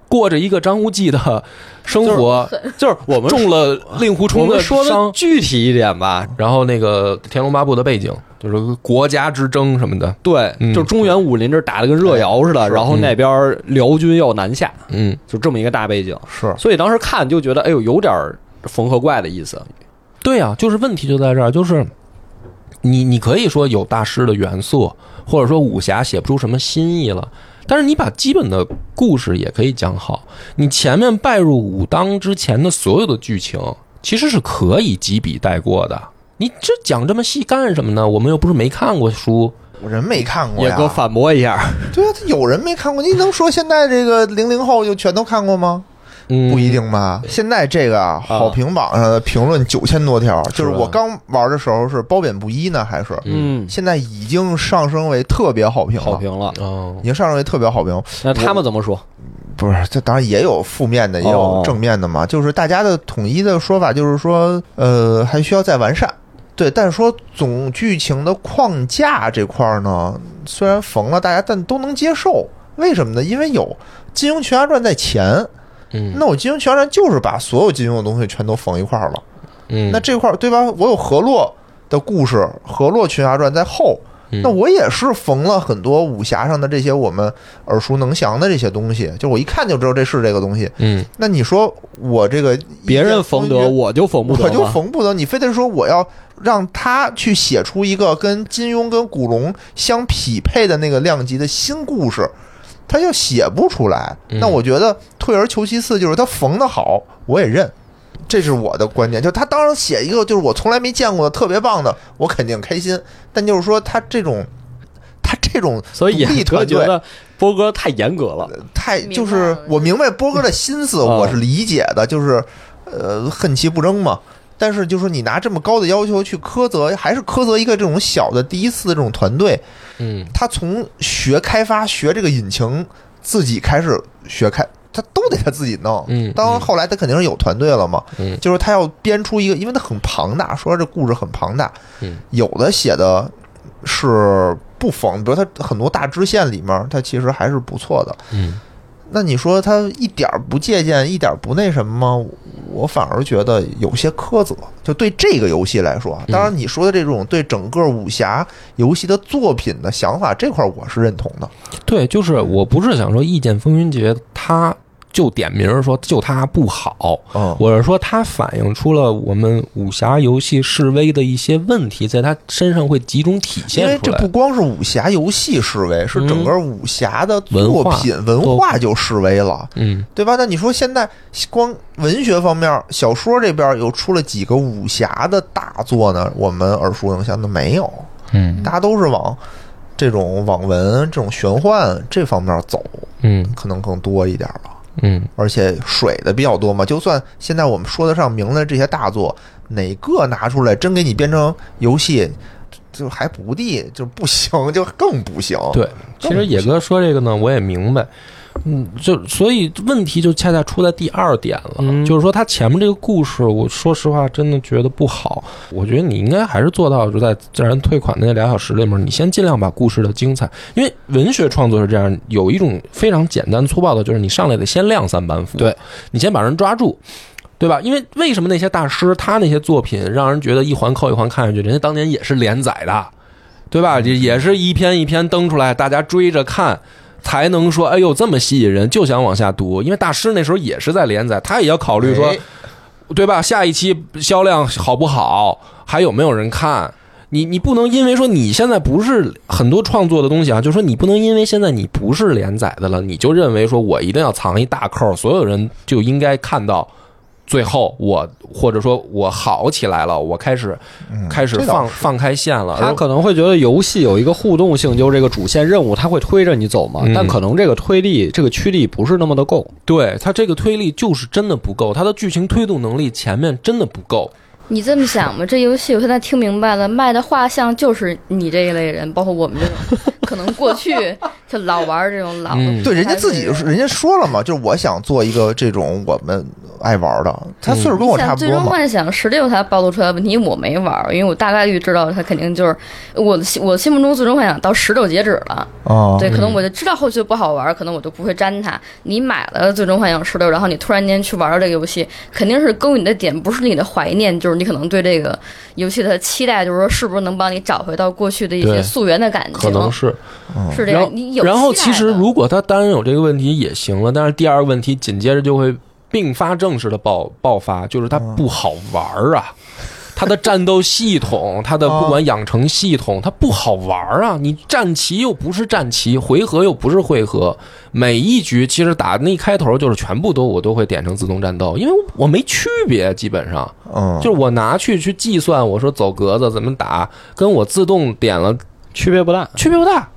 过着一个张无忌的生活，就是我们中了令狐冲的伤的，具体一点吧，然后那个《天龙八部》的背景就是国家之争什么的，对，嗯就中原武林这打的跟热窑似的，然后那边辽军要南下，嗯，就这么一个大背景，是所以当时看就觉得，哎呦，有点缝合怪的意思。对啊，就是问题就在这儿，就是你你可以说有大师的元素，或者说武侠写不出什么新意了，但是你把基本的故事也可以讲好，你前面拜入武当之前的所有的剧情，其实是可以几笔带过的。你这讲这么细干什么呢？我们又不是没看过书，我人没看过呀，也给我反驳一下，对啊，有人没看过，你能说现在这个零零后就全都看过吗？嗯，不一定吧。现在这个啊，好评榜上的评论九千多条，就是我刚玩的时候是褒贬不一呢，还是嗯嗯，现在已经上升为特别好评了，好评了。哦已，经上升为特别好评。那他们怎么说？不是，这当然也有负面的，也有哦正面的嘛。就是大家的统一的说法就是说，呃，还需要再完善。对，但是说总剧情的框架这块儿呢，虽然缝了大家，但都能接受。为什么呢？因为有《金庸群侠传》在前，嗯，那我《金庸群侠传》就是把所有金庸的东西全都缝一块儿了。嗯，那这块儿对吧？我有河洛的故事，《河洛群侠传》在后，嗯那我也是缝了很多武侠上的这些我们耳熟能详的这些东西，就我一看就知道这是这个东西。嗯那你说我这个别人缝得，我就缝不得我就吗？缝不得，你非得说我要让他去写出一个跟金庸跟古龙相匹配的那个量级的新故事，他又写不出来。嗯那我觉得退而求其次，就是他缝的好，我也认。这是我的观点，就他当然写一个就是我从来没见过的特别棒的，我肯定开心。但就是说他这种，他这种所以独立哥团队觉得波哥太严格了，太就是我明白波哥的心思，啊我是理解的，就是呃恨其不争嘛。但是就是你拿这么高的要求去苛责，还是苛责一个这种小的第一次的这种团队，嗯他从学开发学这个引擎，自己开始学开，他都得他自己弄。嗯当后来他肯定是有团队了嘛，嗯就是他要编出一个，因为他很庞大，说这故事很庞大，嗯有的写的是不缝，比如他很多大支线里面，他其实还是不错的。嗯那你说他一点儿不借鉴，一点儿不那什么吗？我反而觉得有些苛责。就对这个游戏来说，当然你说的这种对整个武侠游戏的作品的想法这块，儿我是认同的。对，就是我不是想说《意剑风云决》它就点名说就他不好，嗯，我是说他反映出了我们武侠游戏示威的一些问题，在他身上会集中体因为现出来。这不光是武侠游戏示威，是整个武侠的作品文化就示威了。嗯对吧？那你说现在光文学方面，小说这边有出了几个武侠的大作呢？我们耳熟能详的没有，嗯大家都是往这种网文、这种玄幻这方面走，嗯可能更多一点了。嗯而且水的比较多嘛，就算现在我们说得上名的这些大作，哪个拿出来真给你变成游戏，就还不地就不行，就更不行。对，其实野哥说这个呢，我也明白。嗯，就所以问题就恰恰出在第二点了，嗯就是说他前面这个故事，我说实话真的觉得不好。我觉得你应该还是做到，就在自然退款那俩小时里面，你先尽量把故事的精彩，因为文学创作是这样，有一种非常简单粗暴的，就是你上来得先亮三板斧，对，你先把人抓住。对吧？因为为什么那些大师他那些作品让人觉得一环扣一环看下去，人家当年也是连载的，对吧？也也是一篇一篇登出来，大家追着看，才能说，哎呦这么吸引人，就想往下读。因为大师那时候也是在连载，他也要考虑说哎，对吧？下一期销量好不好，还有没有人看？你你不能因为说你现在不是很多创作的东西啊，就说你不能因为现在你不是连载的了，你就认为说我一定要藏一大扣，所有人就应该看到最后我或者说我好起来了，我开始开始放放开线了，他可能会觉得游戏有一个互动性，就是这个主线任务，他会推着你走嘛。嗯但可能这个推力、这个驱力不是那么的够。对他这个推力就是真的不够，他的剧情推动能力前面真的不够。你这么想吧，这游戏我现在听明白了，卖的画像就是你这一类人，包括我们这种，可能过去 就老玩这种老嗯对，人家自己就是人家说了嘛，就是我想做一个这种我们爱玩的，他岁数跟我差像最终不多嘛。幻想十六它暴露出来的问题，我没玩儿，因为我大概率知道他肯定就是我的心我心目中最终幻想到十六截止了，哦，对，可能我就知道后续不好玩儿，可能我就不会沾它。你买了最终幻想十六，然后你突然间去玩儿这个游戏，肯定是勾你的点，不是你的怀念，就是你可能对这个游戏的期待，就是说是不是能帮你找回到过去的一些溯源的感觉，可能是，是这然后样。你有然后其实如果他单人有这个问题也行了，但是第二个问题紧接着就会并发症式的爆爆发，就是它不好玩儿啊。它的战斗系统，它的不管养成系统，它不好玩儿啊！你战旗又不是战旗，回合又不是回合，每一局其实打那一开头就是全部都我都会点成自动战斗，因为我没区别，基本上嗯，就是我拿去去计算，我说走格子怎么打，跟我自动点了区别不大。区别不大，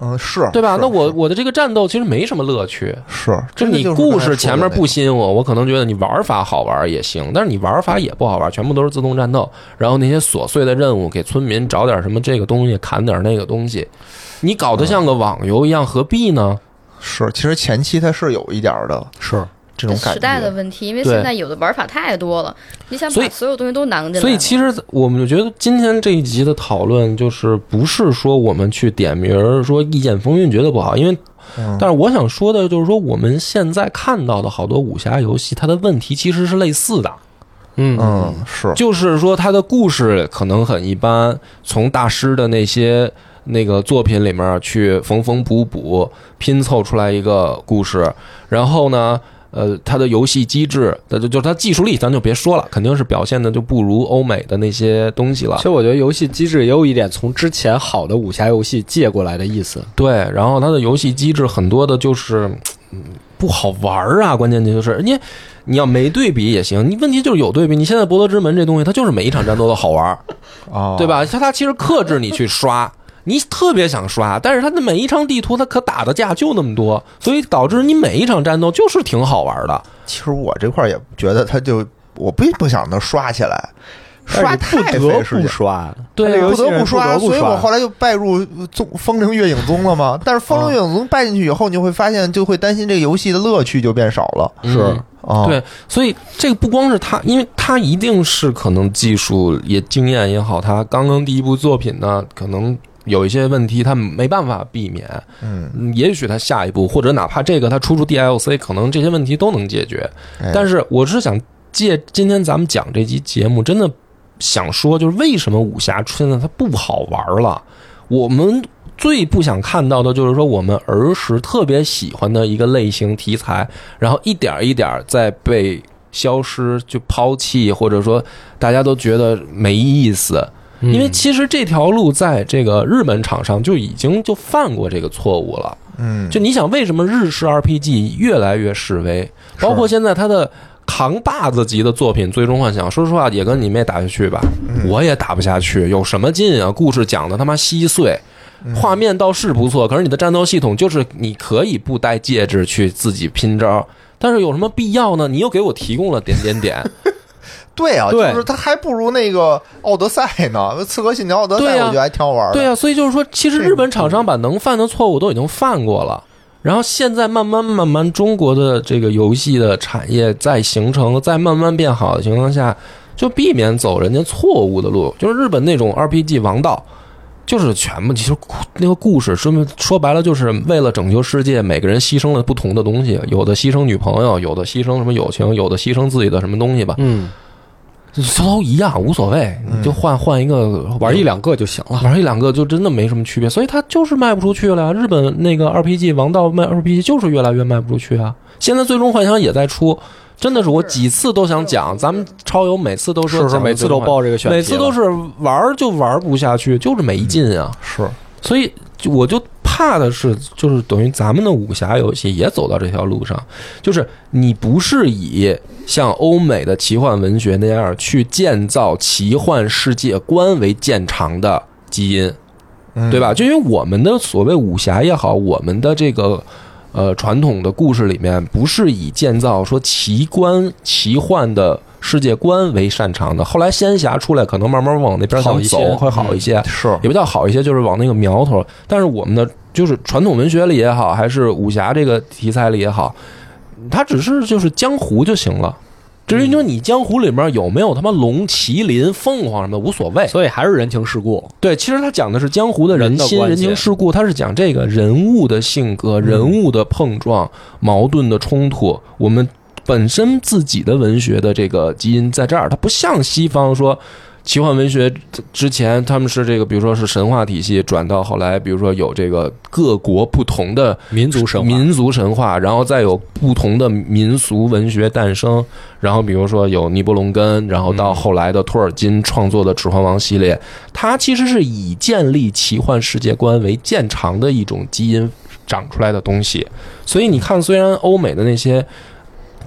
嗯是，对吧？那我我的这个战斗其实没什么乐趣，是，就你故事前面不吸引我，我可能觉得你玩法好玩也行，但是你玩法也不好玩，全部都是自动战斗，然后那些琐碎的任务，给村民找点什么这个东西，砍点那个东西，你搞得像个网游一样，何必呢？是，其实前期它是有一点的是，这种感时代的，问题，因为现在有的玩法太多了，你想把所有东西都囊进来嘛，所以其实我们就觉得今天这一集的讨论，就是不是说我们去点名儿说《一剑风云》觉得不好，因为嗯但是我想说的就是说，我们现在看到的好多武侠游戏，它的问题其实是类似的。嗯嗯是，就是说它的故事可能很一般，从大师的那些那个作品里面去缝缝补补拼凑出来一个故事，然后呢。呃，它的游戏机制，呃就就是它技术力，咱就别说了，肯定是表现的就不如欧美的那些东西了其。实我觉得游戏机制也有一点从之前好的武侠游戏借过来的意思。对，然后它的游戏机制很多的就是嗯不好玩儿啊，关键就是你你要没对比也行，你问题就是有对比。你现在《博德之门》这东西，它就是每一场战斗都好玩 对？吧？它它其实克制你去刷，你特别想刷，但是它的每一张地图它可打的架就那么多，所以导致你每一场战斗就是挺好玩的。其实我这块儿也觉得，他就我并不想能刷起来，刷太不得费时间。不刷，对啊不得不刷，所以我后来就拜入宗风铃月影宗了嘛。但是风铃月影宗拜进去以后，你会发现就会担心这个游戏的乐趣就变少了是。对，所以这个不光是他，因为他一定是可能技术也经验也好，他刚刚第一部作品呢，可能有一些问题他没办法避免。嗯，嗯也许他下一步或者哪怕这个他出出 DLC，可能这些问题都能解决。哎但是我是想借今天咱们讲这期节目，真的想说，就是为什么武侠现在它不好玩了？我们最不想看到的就是说，我们儿时特别喜欢的一个类型题材，然后一点一点在被消失、就抛弃，或者说大家都觉得没意思。嗯因为其实这条路在这个日本厂商就已经就犯过这个错误了。嗯，就你想，为什么日式 RPG 越来越示威？包括现在它的扛把子级的作品《最终幻想》，说实话也跟你妹打下去吧，我也打不下去，有什么劲啊？故事讲的他妈稀碎，画面倒是不错，可是你的战斗系统就是你可以不戴戒指去自己拼招。但是有什么必要呢？你又给我提供了点点点，对啊，对就是它还不如那个《奥德赛》呢，《刺客信条：奥德赛我觉得还挺好玩的。对啊，所以就是说，其实日本厂商把能犯的错误都已经犯过了，然后现在慢慢慢慢，中国的这个游戏的产业在形成，在慢慢变好的情况下，就避免走人家错误的路。就是日本那种 RPG 王道，就是全部其实那个故事说明说白了，就是为了拯救世界，每个人牺牲了不同的东西，有的牺牲女朋友，有的牺牲什么友情，有的牺牲自己的什么东西吧，嗯，都一样，无所谓，你就换换一个玩一两个就行了。玩一两个就真的没什么区别，所以它就是卖不出去了呀。日本那个 RPG 王道卖 RPG 就是越来越卖不出去啊。现在最终幻想也在出，真的是我几次都想讲，咱们超游每次都说是是，每次都报这个选题，每次都是玩儿就玩不下去，就是没劲啊。是，所以我就怕的是，就是等于咱们的武侠游戏也走到这条路上，就是你不是以像欧美的奇幻文学那样去建造奇幻世界观为见长的基因，嗯对吧？？就因为我们的所谓武侠也好，我们的这个呃传统的故事里面，不是以建造说奇观、奇幻的世界观为擅长的。后来仙侠出来，可能慢慢往那边走，会好一些。是也不叫好一些，就是往那个苗头。但是我们的就是传统文学里也好，还是武侠这个题材里也好，它只是就是江湖就行了。至于说你江湖里面有没有他妈龙、麒麟、凤凰什么的无所谓。所以还是人情世故。对，其实他讲的是江湖的人心、人情世故，他是讲这个人物的性格、人物的碰撞、矛盾的冲突。我们本身自己的文学的这个基因在这儿，它不像西方说。奇幻文学之前，他们是这个，比如说是神话体系，转到后来，比如说有这个各国不同的民族神话民族神话，然后再有不同的民俗文学诞生，然后比如说有尼伯龙根，然后到后来的托尔金创作的《指环王》系列，它其实是以建立奇幻世界观为见长的一种基因长出来的东西。所以你看，虽然欧美的那些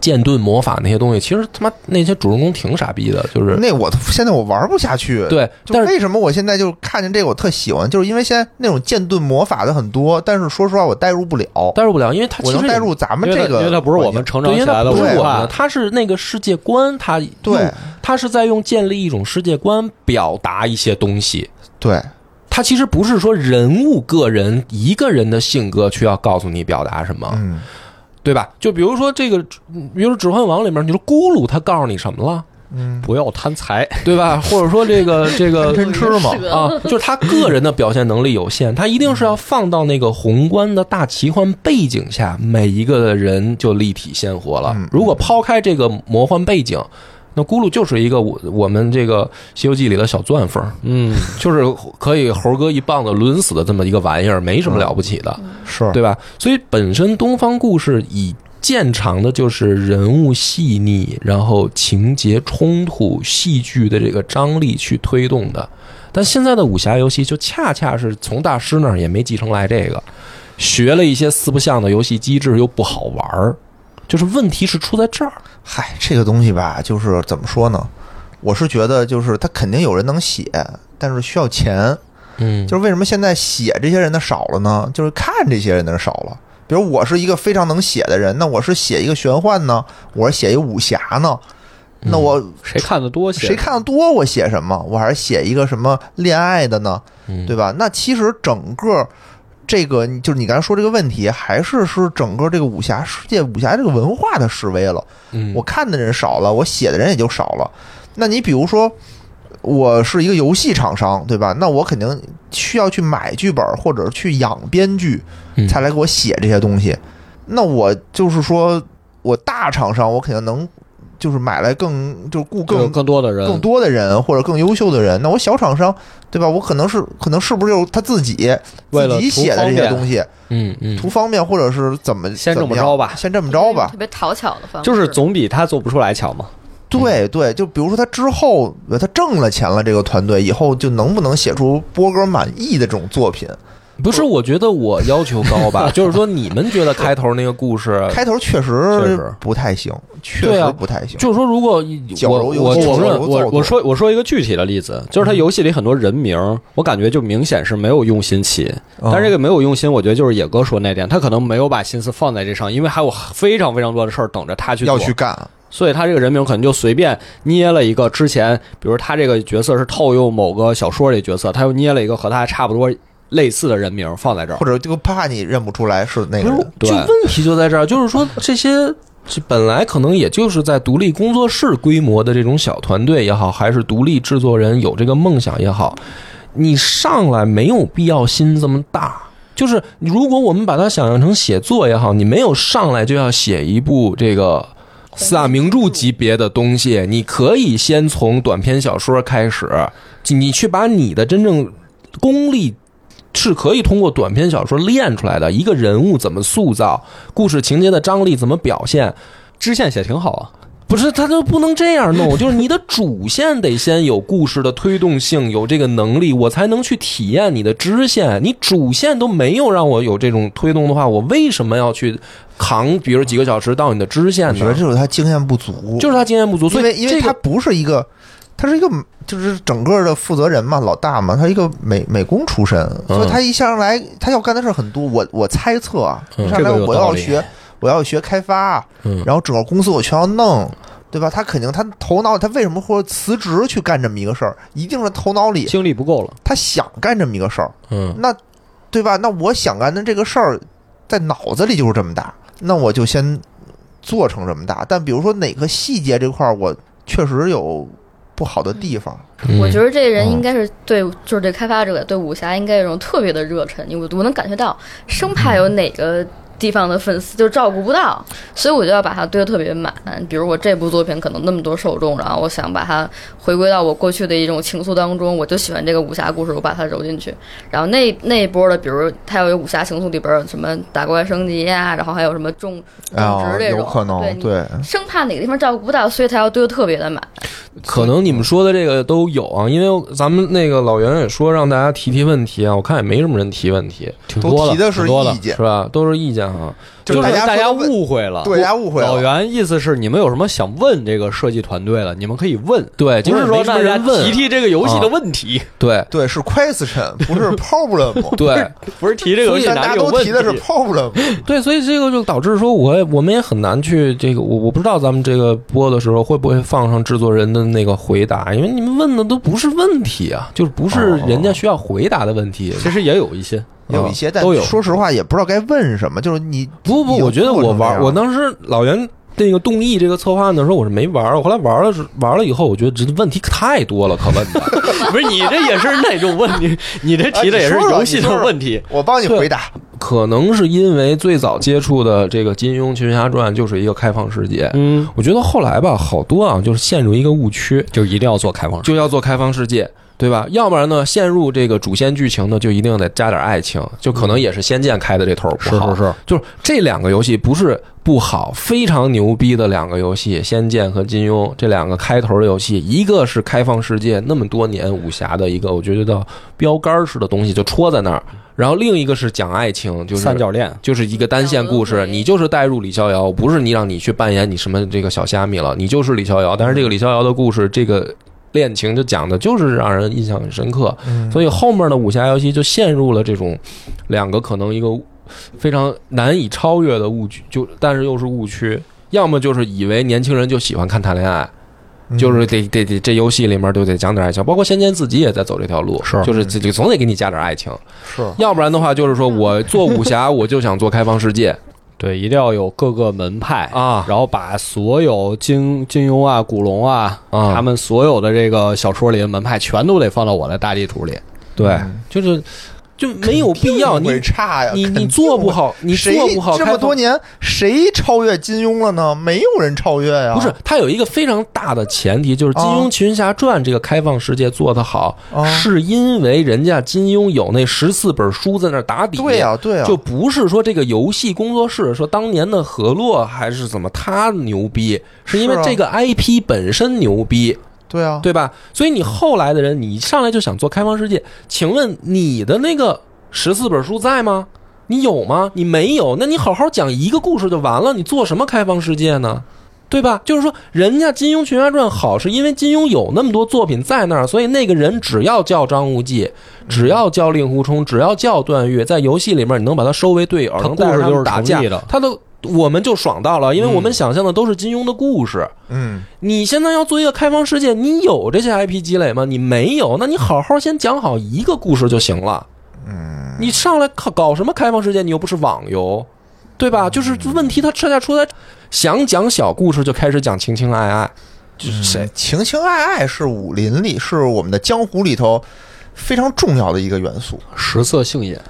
剑盾魔法那些东西，其实他妈那些主人公挺傻逼的，就是那我现在我玩不下去。，对，但为什么我现在就看见这个我特喜欢，就是因为现在那种剑盾魔法的很多，但是说实话我代入不了，代入不了，因为他其实也我能代入咱们这个，因为它不是我们成长，因为它起来的不是我们文化的，，它是那个世界观，它对用它是在用建立一种世界观表达一些东西。对它其实不是说人物个人一个人的性格去要告诉你表达什么，嗯对吧？就比如说这个，比如说《指环王》里面，你说咕噜他告诉你什么了，嗯，不要贪财。对吧？或者说这个这个 贪吃嘛，啊，就是他个人的表现能力有限，他一定是要放到那个宏观的大奇幻背景下，每一个人就立体鲜活了嗯。如果抛开这个魔幻背景，那咕噜就是一个我我们这个《西游记》里的小钻风，嗯，就是可以猴哥一棒子抡死的这么一个玩意儿，没什么了不起的。是对吧？所以本身东方故事以见长的就是人物细腻，然后情节冲突、戏剧的这个张力去推动的。但现在的武侠游戏就恰恰是从大师那儿也没继承来这个，学了一些四不像的游戏机制又不好玩儿，就是问题是出在这儿。嗨，这个东西吧，就是怎么说呢？我是觉得，就是他肯定有人能写，但是需要钱。嗯，就是为什么现在写这些人的少了呢？就是看这些人的少了。比如我是一个非常能写的人，那我是写一个玄幻呢，我是写一个武侠呢，那我谁看的多些？谁看的多，我写什么？我还是写一个什么恋爱的呢？嗯对吧？那其实整个这个就是你刚才说这个问题，还是是整个这个武侠世界、武侠这个文化的示威了。嗯我看的人少了，我写的人也就少了。那你比如说，我是一个游戏厂商，对吧？那我肯定需要去买剧本或者去养编剧，嗯才来给我写这些东西。那我就是说我大厂商，我肯定能就是买来更就是雇更更多的人，更多的人或者更优秀的人。那我小厂商，对吧？我可能是可能是不是有他自己自己写的这些东西，嗯嗯图方便或者是怎么先这么着吧先这么着吧特。别讨巧的方式，就是总比他做不出来巧嘛。对对，就比如说他之后他挣了钱了，这个团队以后就能不能写出波哥满意的这种作品？不是，我觉得我要求高吧，就是说你们觉得开头那个故事，开头确确实实不太行，确实不太行。就是说如果我我承认我我说我说一个具体的例子，就是他游戏里很多人名，我感觉就明显是没有用心起。但是这个没有用心，我觉得就是野哥说那点，他可能没有把心思放在这上，因为还有非常非常多的事儿等着他去做要去干，所以他这个人名可能就随便捏了一个之前，比如他这个角色是套用某个小说里角色，他又捏了一个和他差不多类似的人名放在这儿或。者就怕你认不出来是那个就问题就在这儿，就是说这些这本来可能也就是在独立工作室规模的这种小团队也好，还是独立制作人有这个梦想也好，你上来没有必要心这么大。就是如果我们把它想象成写作也好，你没有上来就要写一部这个四大名著级别的东西，你可以先从短篇小说开始，你去把你的真正功力是可以通过短篇小说练出来的。一个人物怎么塑造，故事情节的张力怎么表现，支线写挺好啊，不是他就不能这样弄，就是你的主线得先有故事的推动性，有这个能力，我才能去体验你的支线。你主线都没有让我有这种推动的话，我为什么要去扛，比如几个小时到你的支线我觉得呢？这就是他经验不足，就是他经验不足，所以因为因为他不是一个，他是一个就是整个的负责人嘛，老大嘛，他一个美美工出身，所以他一上来他要干的事儿很多。我我猜测啊，上来我要学我要学开发，嗯然后整个公司我全要弄。对吧？他肯定，他头脑，他为什么会辞职去干这么一个事儿？一定是头脑里精力不够了。他想干这么一个事儿，嗯那对吧？那我想干的这个事儿，在脑子里就是这么大，那我就先做成这么大。但比如说哪个细节这块儿，我确实有不好的地方。嗯我觉得这人应该是对，就是这开发者对武侠应该有一种特别的热忱，我我能感觉到，生怕有哪个地方的粉丝就照顾不到，所以我就要把它堆得特别满。比如我这部作品可能那么多受众，然后我想把它回归到我过去的一种情愫当中，我就喜欢这个武侠故事，我把它揉进去。然后那那一波的，比如它有武侠情愫里边有什么打怪升级呀、然后还有什么种种啊植，这种，有可能对，对，生怕哪个地方照顾不到，所以才要堆得特别的满。可能你们说的这个都有啊，因为咱们那个老袁也说让大家提提问题啊，我看也没什么人提问题，挺多的，提的是挺多的意见是，吧？都是意见哈。就是大家误会了，对大家误会了老。袁意思是你们有什么想问这个设计团队了，你们可以问，对，就是说大家问，提提这个游戏的问题，对对，是 question，不是 problem。对 不是提这个游戏大家都提的是题。problem。对，所以这个就导致说我也我们也很难去这个，我我不知道咱们这个播的时候会不会放上制作人的那个回答，因为你们问的都不是问题啊，就是不是人家需要回答的问题。其实也有一些，有一些，但都有说实话也不知道该问什么。就是你不不，我觉得我玩，我当时老袁那个动议这个策划案的时候，我是没玩，我后来玩了玩了以后，我觉得这问题太多了，可问的。不是你这也是那种问题？你这提的也是游戏的问题。我帮你回答。可能是因为最早接触的这个金庸《群侠传》就是一个开放世界，嗯，我觉得后来吧，好多啊，就是陷入一个误区，就一定要做开放。就要做开放世界，对吧？要不然呢，陷入这个主线剧情呢，就一定得加点爱情，就可能也是《仙剑》开的这头儿不好。是，就是这两个游戏不是不好，非常牛逼的两个游戏，《仙剑》和金庸这两个开头的游戏，一个是开放世界那么多年武侠的一个，我觉得叫标杆式的东西就戳在那儿，然后另一个是讲爱情，就是三角恋，就是一个单线故事，你就是带入李逍遥，不是你让你去扮演你什么这个小虾米了，你就是李逍遥。但是这个李逍遥的故事，这个恋情就讲的就是让人印象很深刻，嗯。所以后面的武侠游戏就陷入了这种两个可能一个非常难以超越的误区，就但是又是误区，要么就是以为年轻人就喜欢看谈恋爱。嗯。就是得得得，这游戏里面就得讲点爱情，包括仙剑自己也在走这条路，是。就是自己总得给你加点爱情，是。要不然的话就是说我做武侠 我就想做开放世界对，一定要有各个门派啊然后把所有金金庸啊、古龙啊，啊他们所有的这个小说里的门派，全都得放到我的大地图里。对嗯，就是就没有必要，你差呀，你你做不好，你做不好这么多年，谁超越金庸了呢？没有人超越呀。不是，他有一个非常大的前提，就是《金庸群侠传》这个开放世界做得好，啊是因为人家金庸有那十四本书在那打底。对呀，对呀，就不是说这个游戏工作室说当年的河洛还是怎么他牛逼，是因为这个 IP 本身牛逼，对啊，对吧？所以你后来的人，你上来就想做开放世界，请问你的那个十四本书在吗？你有吗？你没有，那你好好讲一个故事就完了，你做什么开放世界呢？对吧？就是说，人家金庸《群侠传》好，是因为金庸有那么多作品在那儿，所以那个人只要叫张无忌，只要叫令狐冲，只要叫段誉，在游戏里面你能把他收为队友，他能带着他故事就是们打架他都我们就爽到了，因为我们想象的都是金庸的故事。嗯，你现在要做一个开放世界，你有这些 IP 积累吗？你没有，那你好好先讲好一个故事就行了。嗯，你上来搞搞什么开放世界？你又不是网游，对吧？就是问题，它恰恰出在想讲小故事就开始讲情情爱爱，就是谁？情情爱爱是武林里，是我们的江湖里头非常重要的一个元素。食色性也，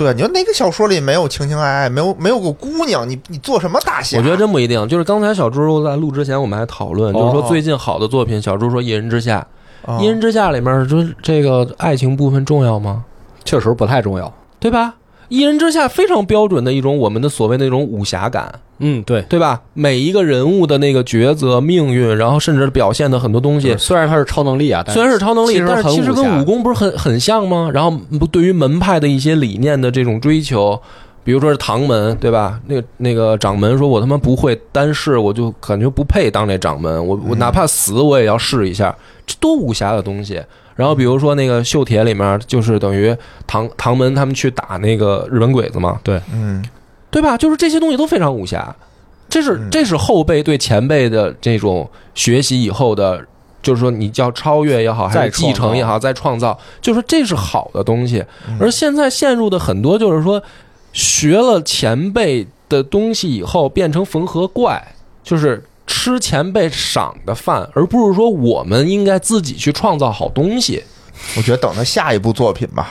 对，你说哪个小说里没有情情爱爱，没有没有个姑娘，你你做什么大侠？我觉得真不一定。就是刚才小猪在录之前，我们还讨论，就是说哦最近好的作品，小猪说《一人之下》，啊《一人之下》里面说这个爱情部分重要吗？确实不太重要。对吧？一人之下非常标准的一种我们的所谓那种武侠感，嗯，对。对吧？每一个人物的那个抉择、命运，然后甚至表现的很多东西，虽然它是超能力啊，但虽然是超能力但是其实跟武功不是很很像吗？然后不对于门派的一些理念的这种追求，比如说是唐门，对吧？那个那个掌门说：“我他妈不会但是，我就感觉不配当这掌门，我我哪怕死我也要试一下。”这多武侠的东西。然后比如说那个锈铁里面，就是等于唐唐门他们去打那个日本鬼子嘛，对。嗯，对吧？就是这些东西都非常武侠，这是嗯。这是后辈对前辈的这种学习以后的，就是说你叫超越也好，还是继承也好，再创造，就是说这是好的东西。嗯。而现在陷入的很多就是说，学了前辈的东西以后变成缝合怪，就是吃前辈赏的饭，而不是说我们应该自己去创造好东西。我觉得等他下一部作品吧，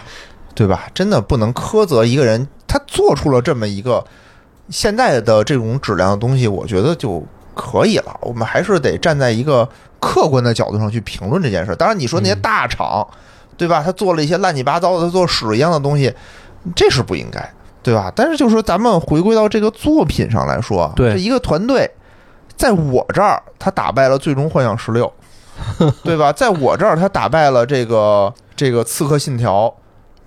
对吧？真的不能苛责一个人，他做出了这么一个现在的这种质量的东西，我觉得就可以了。我们还是得站在一个客观的角度上去评论这件事。当然，你说那些大厂，对吧？他做了一些乱七八糟的、他做屎一样的东西，这是不应该，对吧？但是就是说，咱们回归到这个作品上来说，对这一个团队，在我这儿他打败了《最终幻想十六》，对吧？在我这儿他打败了这个这个《刺客信条》，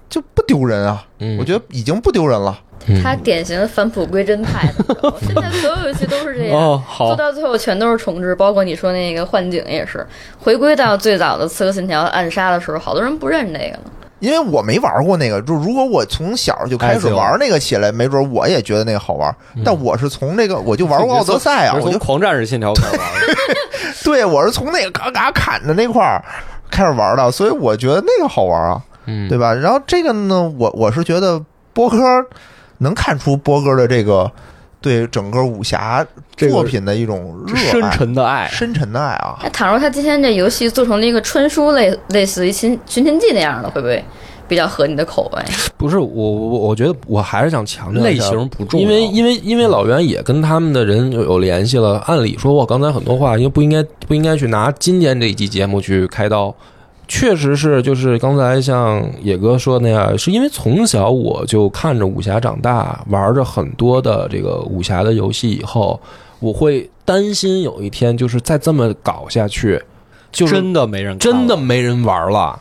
就不丢人啊！嗯，我觉得已经不丢人了。嗯他典型的返璞归真派的，现在所有游戏都是这样。哦，好做，到最后全都是重置，包括你说那个幻景也是，回归到最早的《刺客信条》暗杀的时候，好多人不认这个了。因为我没玩过那个，就如果我从小就开始玩那个起来，没准我也觉得那个好玩。但我是从这个我就玩过奥德赛啊，是从我就狂战士信条开始玩的。对我是从那个嘎嘎砍的那块儿开始玩的，所以我觉得那个好玩啊，嗯对吧？然后这个呢，我我是觉得波哥能看出波哥的这个对整个武侠作品的一种热爱、深沉的爱，深沉的爱啊。那倘若他今天这游戏做成了一个穿书类，类似于《寻寻秦记》那样的，会不会比较合你的口味？不是我我我觉得我还是想强调一类下型不重要，因为因为因为老袁也跟他们的人有有联系了。按理说，我刚才很多话，因为不应该不应该去拿今天这一期节目去开刀。确实是，就是刚才像野哥说那样，是因为从小我就看着武侠长大，玩着很多的这个武侠的游戏，以后我会担心有一天就是再这么搞下去，就是真的没人真的没人玩了。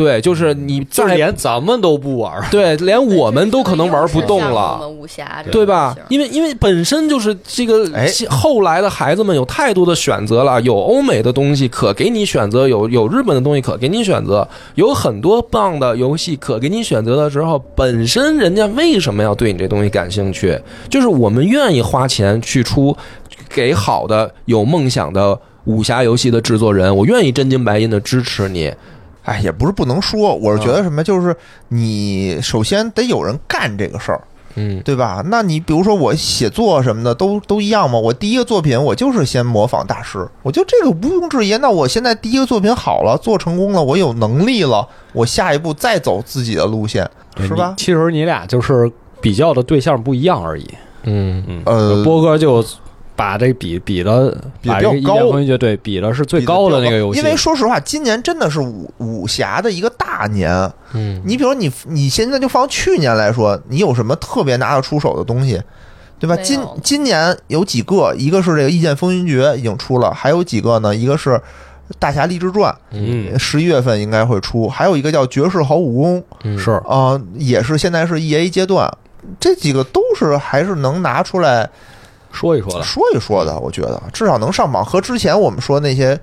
对，就是你就连咱们都不玩儿。对，连我们都可能玩不动了。们武侠对吧？因为因为本身就是这个哎后来的孩子们有太多的选择了，有欧美的东西可给你选择，有有日本的东西可给你选择，有很多棒的游戏可给你选择的时候，本身人家为什么要对你这东西感兴趣？就是我们愿意花钱去出给好的有梦想的武侠游戏的制作人，我愿意真金白银的支持你。哎，也不是不能说，我是觉嗯得什么，就是你首先得有人干这个事儿，嗯，对吧？那你比如说我写作什么的都都一样嘛。我第一个作品我就是先模仿大师，我觉得这个毋庸置疑。那我现在第一个作品好了，做成功了，我有能力了，我下一步再走自己的路线，是吧？其实你俩就是比较的对象不一样而已。嗯嗯，呃波哥就把这比比的把这个比较高一剑风云决对比的是最高的那个游戏，因为说实话，今年真的是武武侠的一个大年。嗯，你比如你你现在就放去年来说，你有什么特别拿得出手的东西，对吧？今今年有几个，一个是这个《一剑风云决》已经出了，还有几个呢？一个是《大侠立志传嗯》，十一月份应该会出，还有一个叫《绝世好武功》嗯。是。啊、也是现在是 E A 阶段。这几个都是还是能拿出来说一说的。说一说的，我觉得至少能上榜，和之前我们说那些，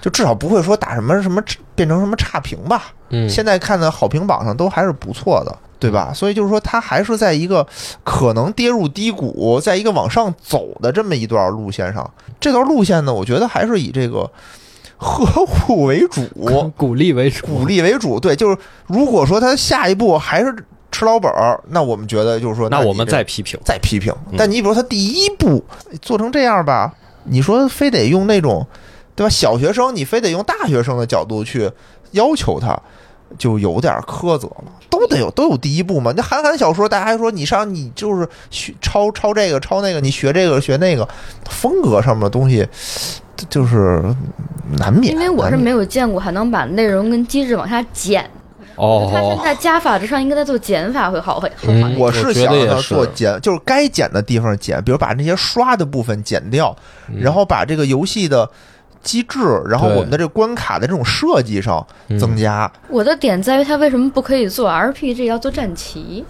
就至少不会说打什么什么变成什么差评吧。嗯，现在看的好评榜上都还是不错的，对吧？所以就是说，它还是在一个可能跌入低谷，在一个往上走的这么一段路线上。这段路线呢，我觉得还是以这个呵护为主，鼓励为主，鼓励为主。对，就是如果说它下一步还是吃老本儿，那我们觉得就是说，那我们再批评。再批评嗯。但你比如说他第一步做成这样吧，你说非得用那种，对吧？小学生你非得用大学生的角度去要求他，就有点苛责了。都得有都有第一步嘛。那韩寒小说，大家还说你上你就是学抄抄这个抄那个，你学这个学那个，风格上面的东西就是难免。因为我是没有见过还能把内容跟机制往下减。他现哦，在加法之上应该在做减法会好会好嗯好一点。我是想做减，就是该减的地方减，比如把那些刷的部分减掉，嗯。然后把这个游戏的机制，然后我们的这个关卡的这种设计上嗯。增加。我的点在于它为什么不可以做 RPG 要做战旗？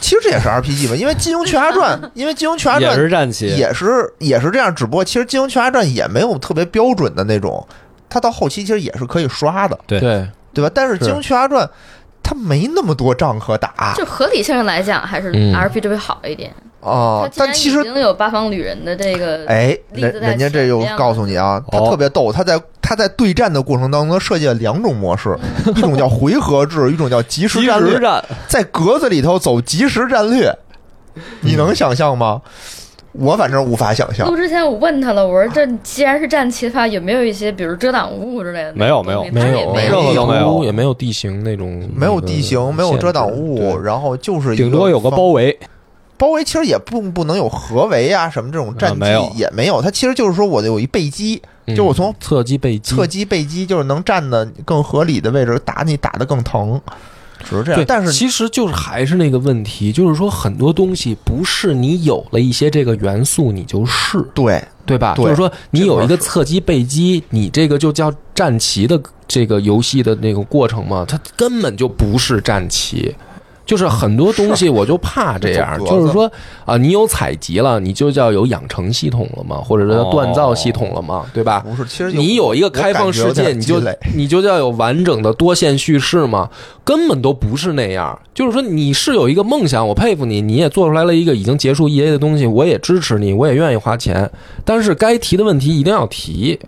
其实这也是 RPG 吧，因为《金庸群侠传》，因为《金庸群侠传也》是战旗，也是也是这样，只不过其实《金庸群侠传》也没有特别标准的那种，它到后期其实也是可以刷的，对。对，对吧？但是《是金庸群侠传》它没那么多仗可打就合理性上来讲，还是嗯 RPG 会好一点。啊他，既然但其实已经有八方旅人的这个，哎，人家这又告诉你啊，他哦特别逗，他在他在对战的过程当中设计了两种模式，一种叫回合制，一种叫即时战略，战，在格子里头走即时战略，你能想象吗？我反正无法想象。录。之前我问他了，我说这既然是战旗的话，有没有一些比如遮挡物之类的？没有没有。没没有。没有没有。也没有地形那种，没有地形，没有遮挡物，然后就是顶多有个包围，包围，其实也不不能有合围啊什么这种战绩啊没有。也没有，它其实就是说我有一背击，对就我从侧击背击，侧击背击，就是能站的更合理的位置打你，打的更疼，只是这样对，。但是其实就是还是那个问题，就是说很多东西不是你有了一些这个元素你就是，对对吧？对就是说你有一个侧击背击，你这个就叫战旗的这个游戏的那个过程嘛，它根本就不是战旗。就是很多东西 我就怕这样，就是说啊，你有采集了，你就叫有养成系统了嘛，或者说锻造系统了嘛，对吧？不是，其实你有一个开放世界，你就你就叫有完整的多线叙事嘛，根本都不是那样。就是说你是有一个梦想，我佩服你，你也做出来了一个已经结束 E A 的东西，我也支持你，我也愿意花钱。但是该提的问题一定要提。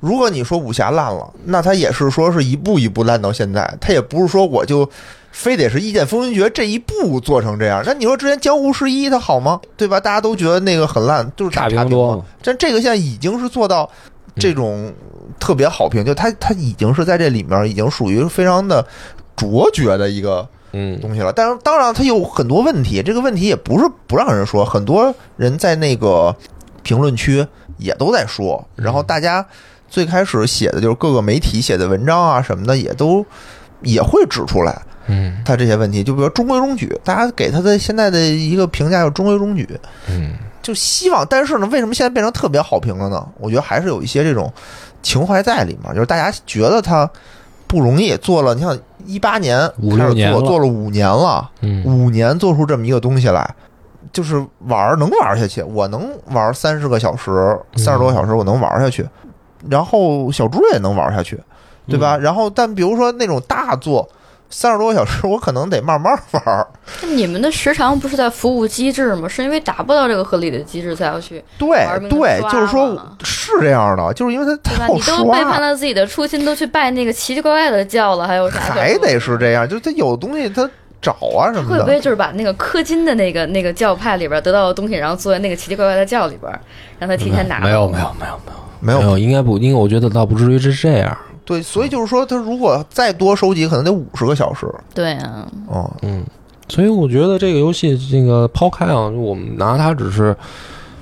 如果你说武侠烂了，那它也是说是一步一步烂到现在，它也不是说我就非得是《一剑风云决》这一步做成这样。那你说之前《江湖十一》它好吗？对吧？大家都觉得那个很烂，就是打差评多。但这个现在已经是做到这种特别好评，就它它已经是在这里面已经属于非常的卓绝的一个嗯，东西了。但是当然它有很多问题，这个问题也不是不让人说，很多人在那个评论区也都在说，然后大家最开始写的就是各个媒体写的文章啊什么的，也都也会指出来嗯他这些问题。就比如中规中矩，大家给他的现在的一个评价就是中规中矩，嗯，就希望。但是呢，为什么现在变成特别好评了呢？我觉得还是有一些这种情怀在里面，就是大家觉得他不容易，做了你像一八年五开始做，做了五年了，嗯五年做出这么一个东西来，就是玩儿能玩下去，我能玩三十个小时，三十多个小时我能玩下去，然后小猪也能玩下去，对吧？然后但比如说那种大作。三十多个小时，我可能得慢慢玩儿。那你们的时长不是在服务机制吗？是因为达不到这个合理的机制才要去，对对，就是说是这样的，就是因为他对吧？太你都背叛，了自己的初心，都去拜那个奇奇怪怪的教了，还有啥？还得是这样，就是它有东西他找啊什么的。会不会就是把那个氪金的那个那个教派里边得到的东西，然后做在那个奇奇怪怪的教里边，让他提前拿？没有没有没有没有，没有没有，应该不，应该我觉得倒不至于是这样。对，所以就是说，他如果再多收集，可能得五十个小时。对啊，哦，嗯，所以我觉得这个游戏，这个抛开啊，我们拿它只是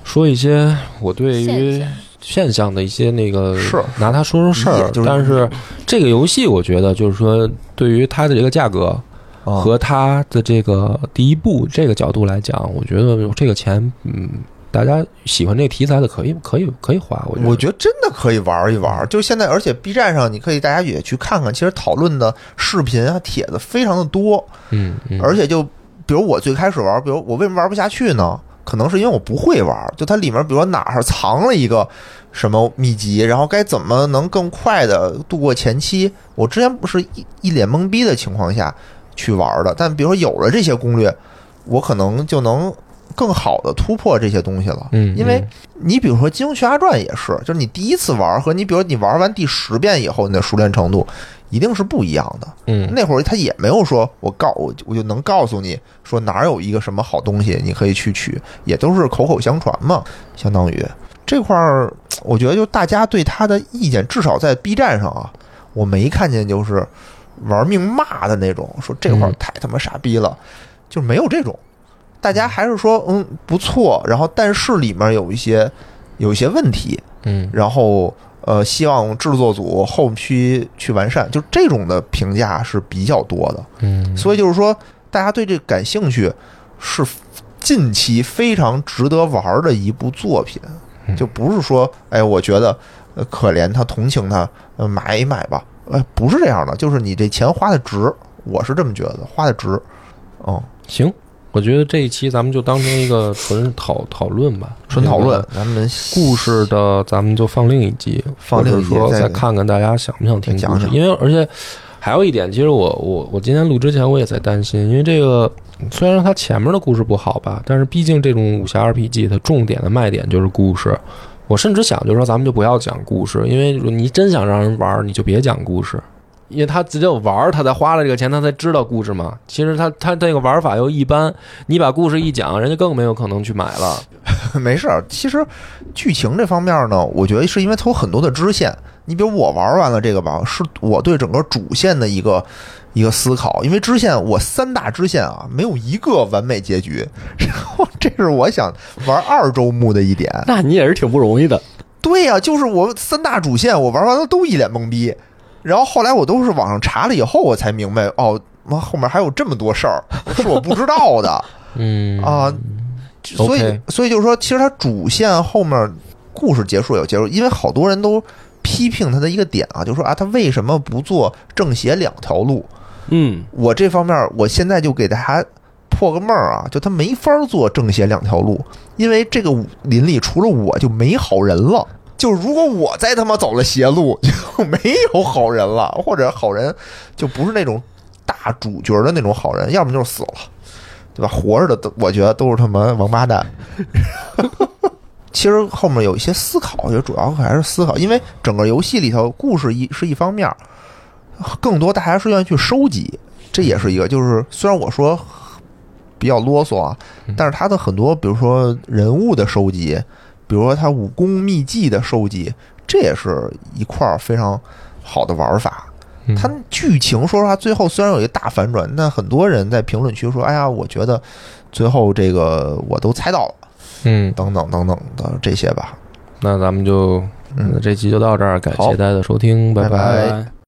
说一些我对于现象。的一些那个，是。拿它说说事儿但是这个游戏，我觉得就是说，对于它的这个价格啊和它的这个第一步这个角度来讲，我觉得这个钱，嗯，大家喜欢这个题材的可以可以可以花。我觉得，我觉得真的可以玩一玩。就现在，而且 B 站上你可以大家也去看看，其实讨论的视频啊、帖子非常的多。嗯嗯，而且就比如我最开始玩，比如我为什么玩不下去呢？可能是因为我不会玩，就它里面比如说哪儿藏了一个什么秘籍，然后该怎么能更快的度过前期。我之前不是一一脸懵逼的情况下去玩的，但比如说有了这些攻略，我可能就能更好的突破这些东西了。嗯，因为你比如说《金庸群侠传》也是，就是你第一次玩和你比如你玩完第十遍以后，你的熟练程度一定是不一样的。嗯那会儿他也没有说我告我我就能告诉你说哪儿有一个什么好东西你可以去取，也都是口口相传嘛，相当于这块儿，我觉得就大家对他的意见，至少在 B 站上啊，我没看见就是玩命骂的那种，说这块太他妈傻逼了，就没有这种。大家还是说嗯不错，然后但是里面有一些有一些问题，嗯。然后呃，希望制作组后期去完善，就这种的评价是比较多的。嗯，所以就是说，大家对这感兴趣，是近期非常值得玩的一部作品，嗯。就不是说，哎，我觉得呃可怜他，同情他，呃，买一买吧，哎，不是这样的，就是你这钱花的值，我是这么觉得，花的值，嗯，行，我觉得这一期咱们就当成一个纯讨讨论吧，纯讨论这个，咱们故事的，咱们就放另一集，放另一说再看看大家想不想听故事。讲讲因为而且还有一点，其实我我我今天录之前我也在担心，因为这个虽然它前面的故事不好吧，但是毕竟这种武侠 RPG 它重点的卖点就是故事。我甚至想，就是说咱们就不要讲故事，因为你真想让人玩，你就别讲故事。因为他只有玩儿，他才花了这个钱，他才知道故事嘛。其实他他这个玩法又一般，你把故事一讲，人家更没有可能去买了。没事儿，其实剧情这方面呢，我觉得是因为它有很多的支线。你比如我玩完了这个吧，是我对整个主线的一个一个思考，因为支线我三大支线啊，没有一个完美结局。然后这是我想玩二周目的一点。那你也是挺不容易的。对呀、就是我三大主线我玩完了都一脸懵逼，然后后来我都是网上查了以后我才明白，哦，妈后面还有这么多事儿是我不知道的。嗯啊，所以所以就是说，其实它主线后面故事结束有结束，因为好多人都批评他的一个点啊，就说啊，他为什么不做正邪两条路？嗯，我这方面，我现在就给大家破个闷儿啊，就他没法做正邪两条路，因为这个武林里除了我就没好人了。就是如果我再他妈走了邪路，就没有好人了，或者好人就不是那种大主角的那种好人，要么就是死了，对吧？活着的都我觉得都是他妈王八蛋。其实后面有一些思考，我觉得主要还是思考，因为整个游戏里头故事一是一方面，更多大家是愿意去收集，这也是一个。就是虽然我说比较啰嗦啊，但是他的很多，比如说人物的收集，比如说他武功秘籍的收集，这也是一块儿非常好的玩法。嗯。它剧情说实话，最后虽然有一个大反转，但很多人在评论区说：“哎呀，我觉得最后这个我都猜到了，嗯，等等等等的这些吧。那咱们就嗯。这期就到这儿，感谢大家的收听，拜拜拜。拜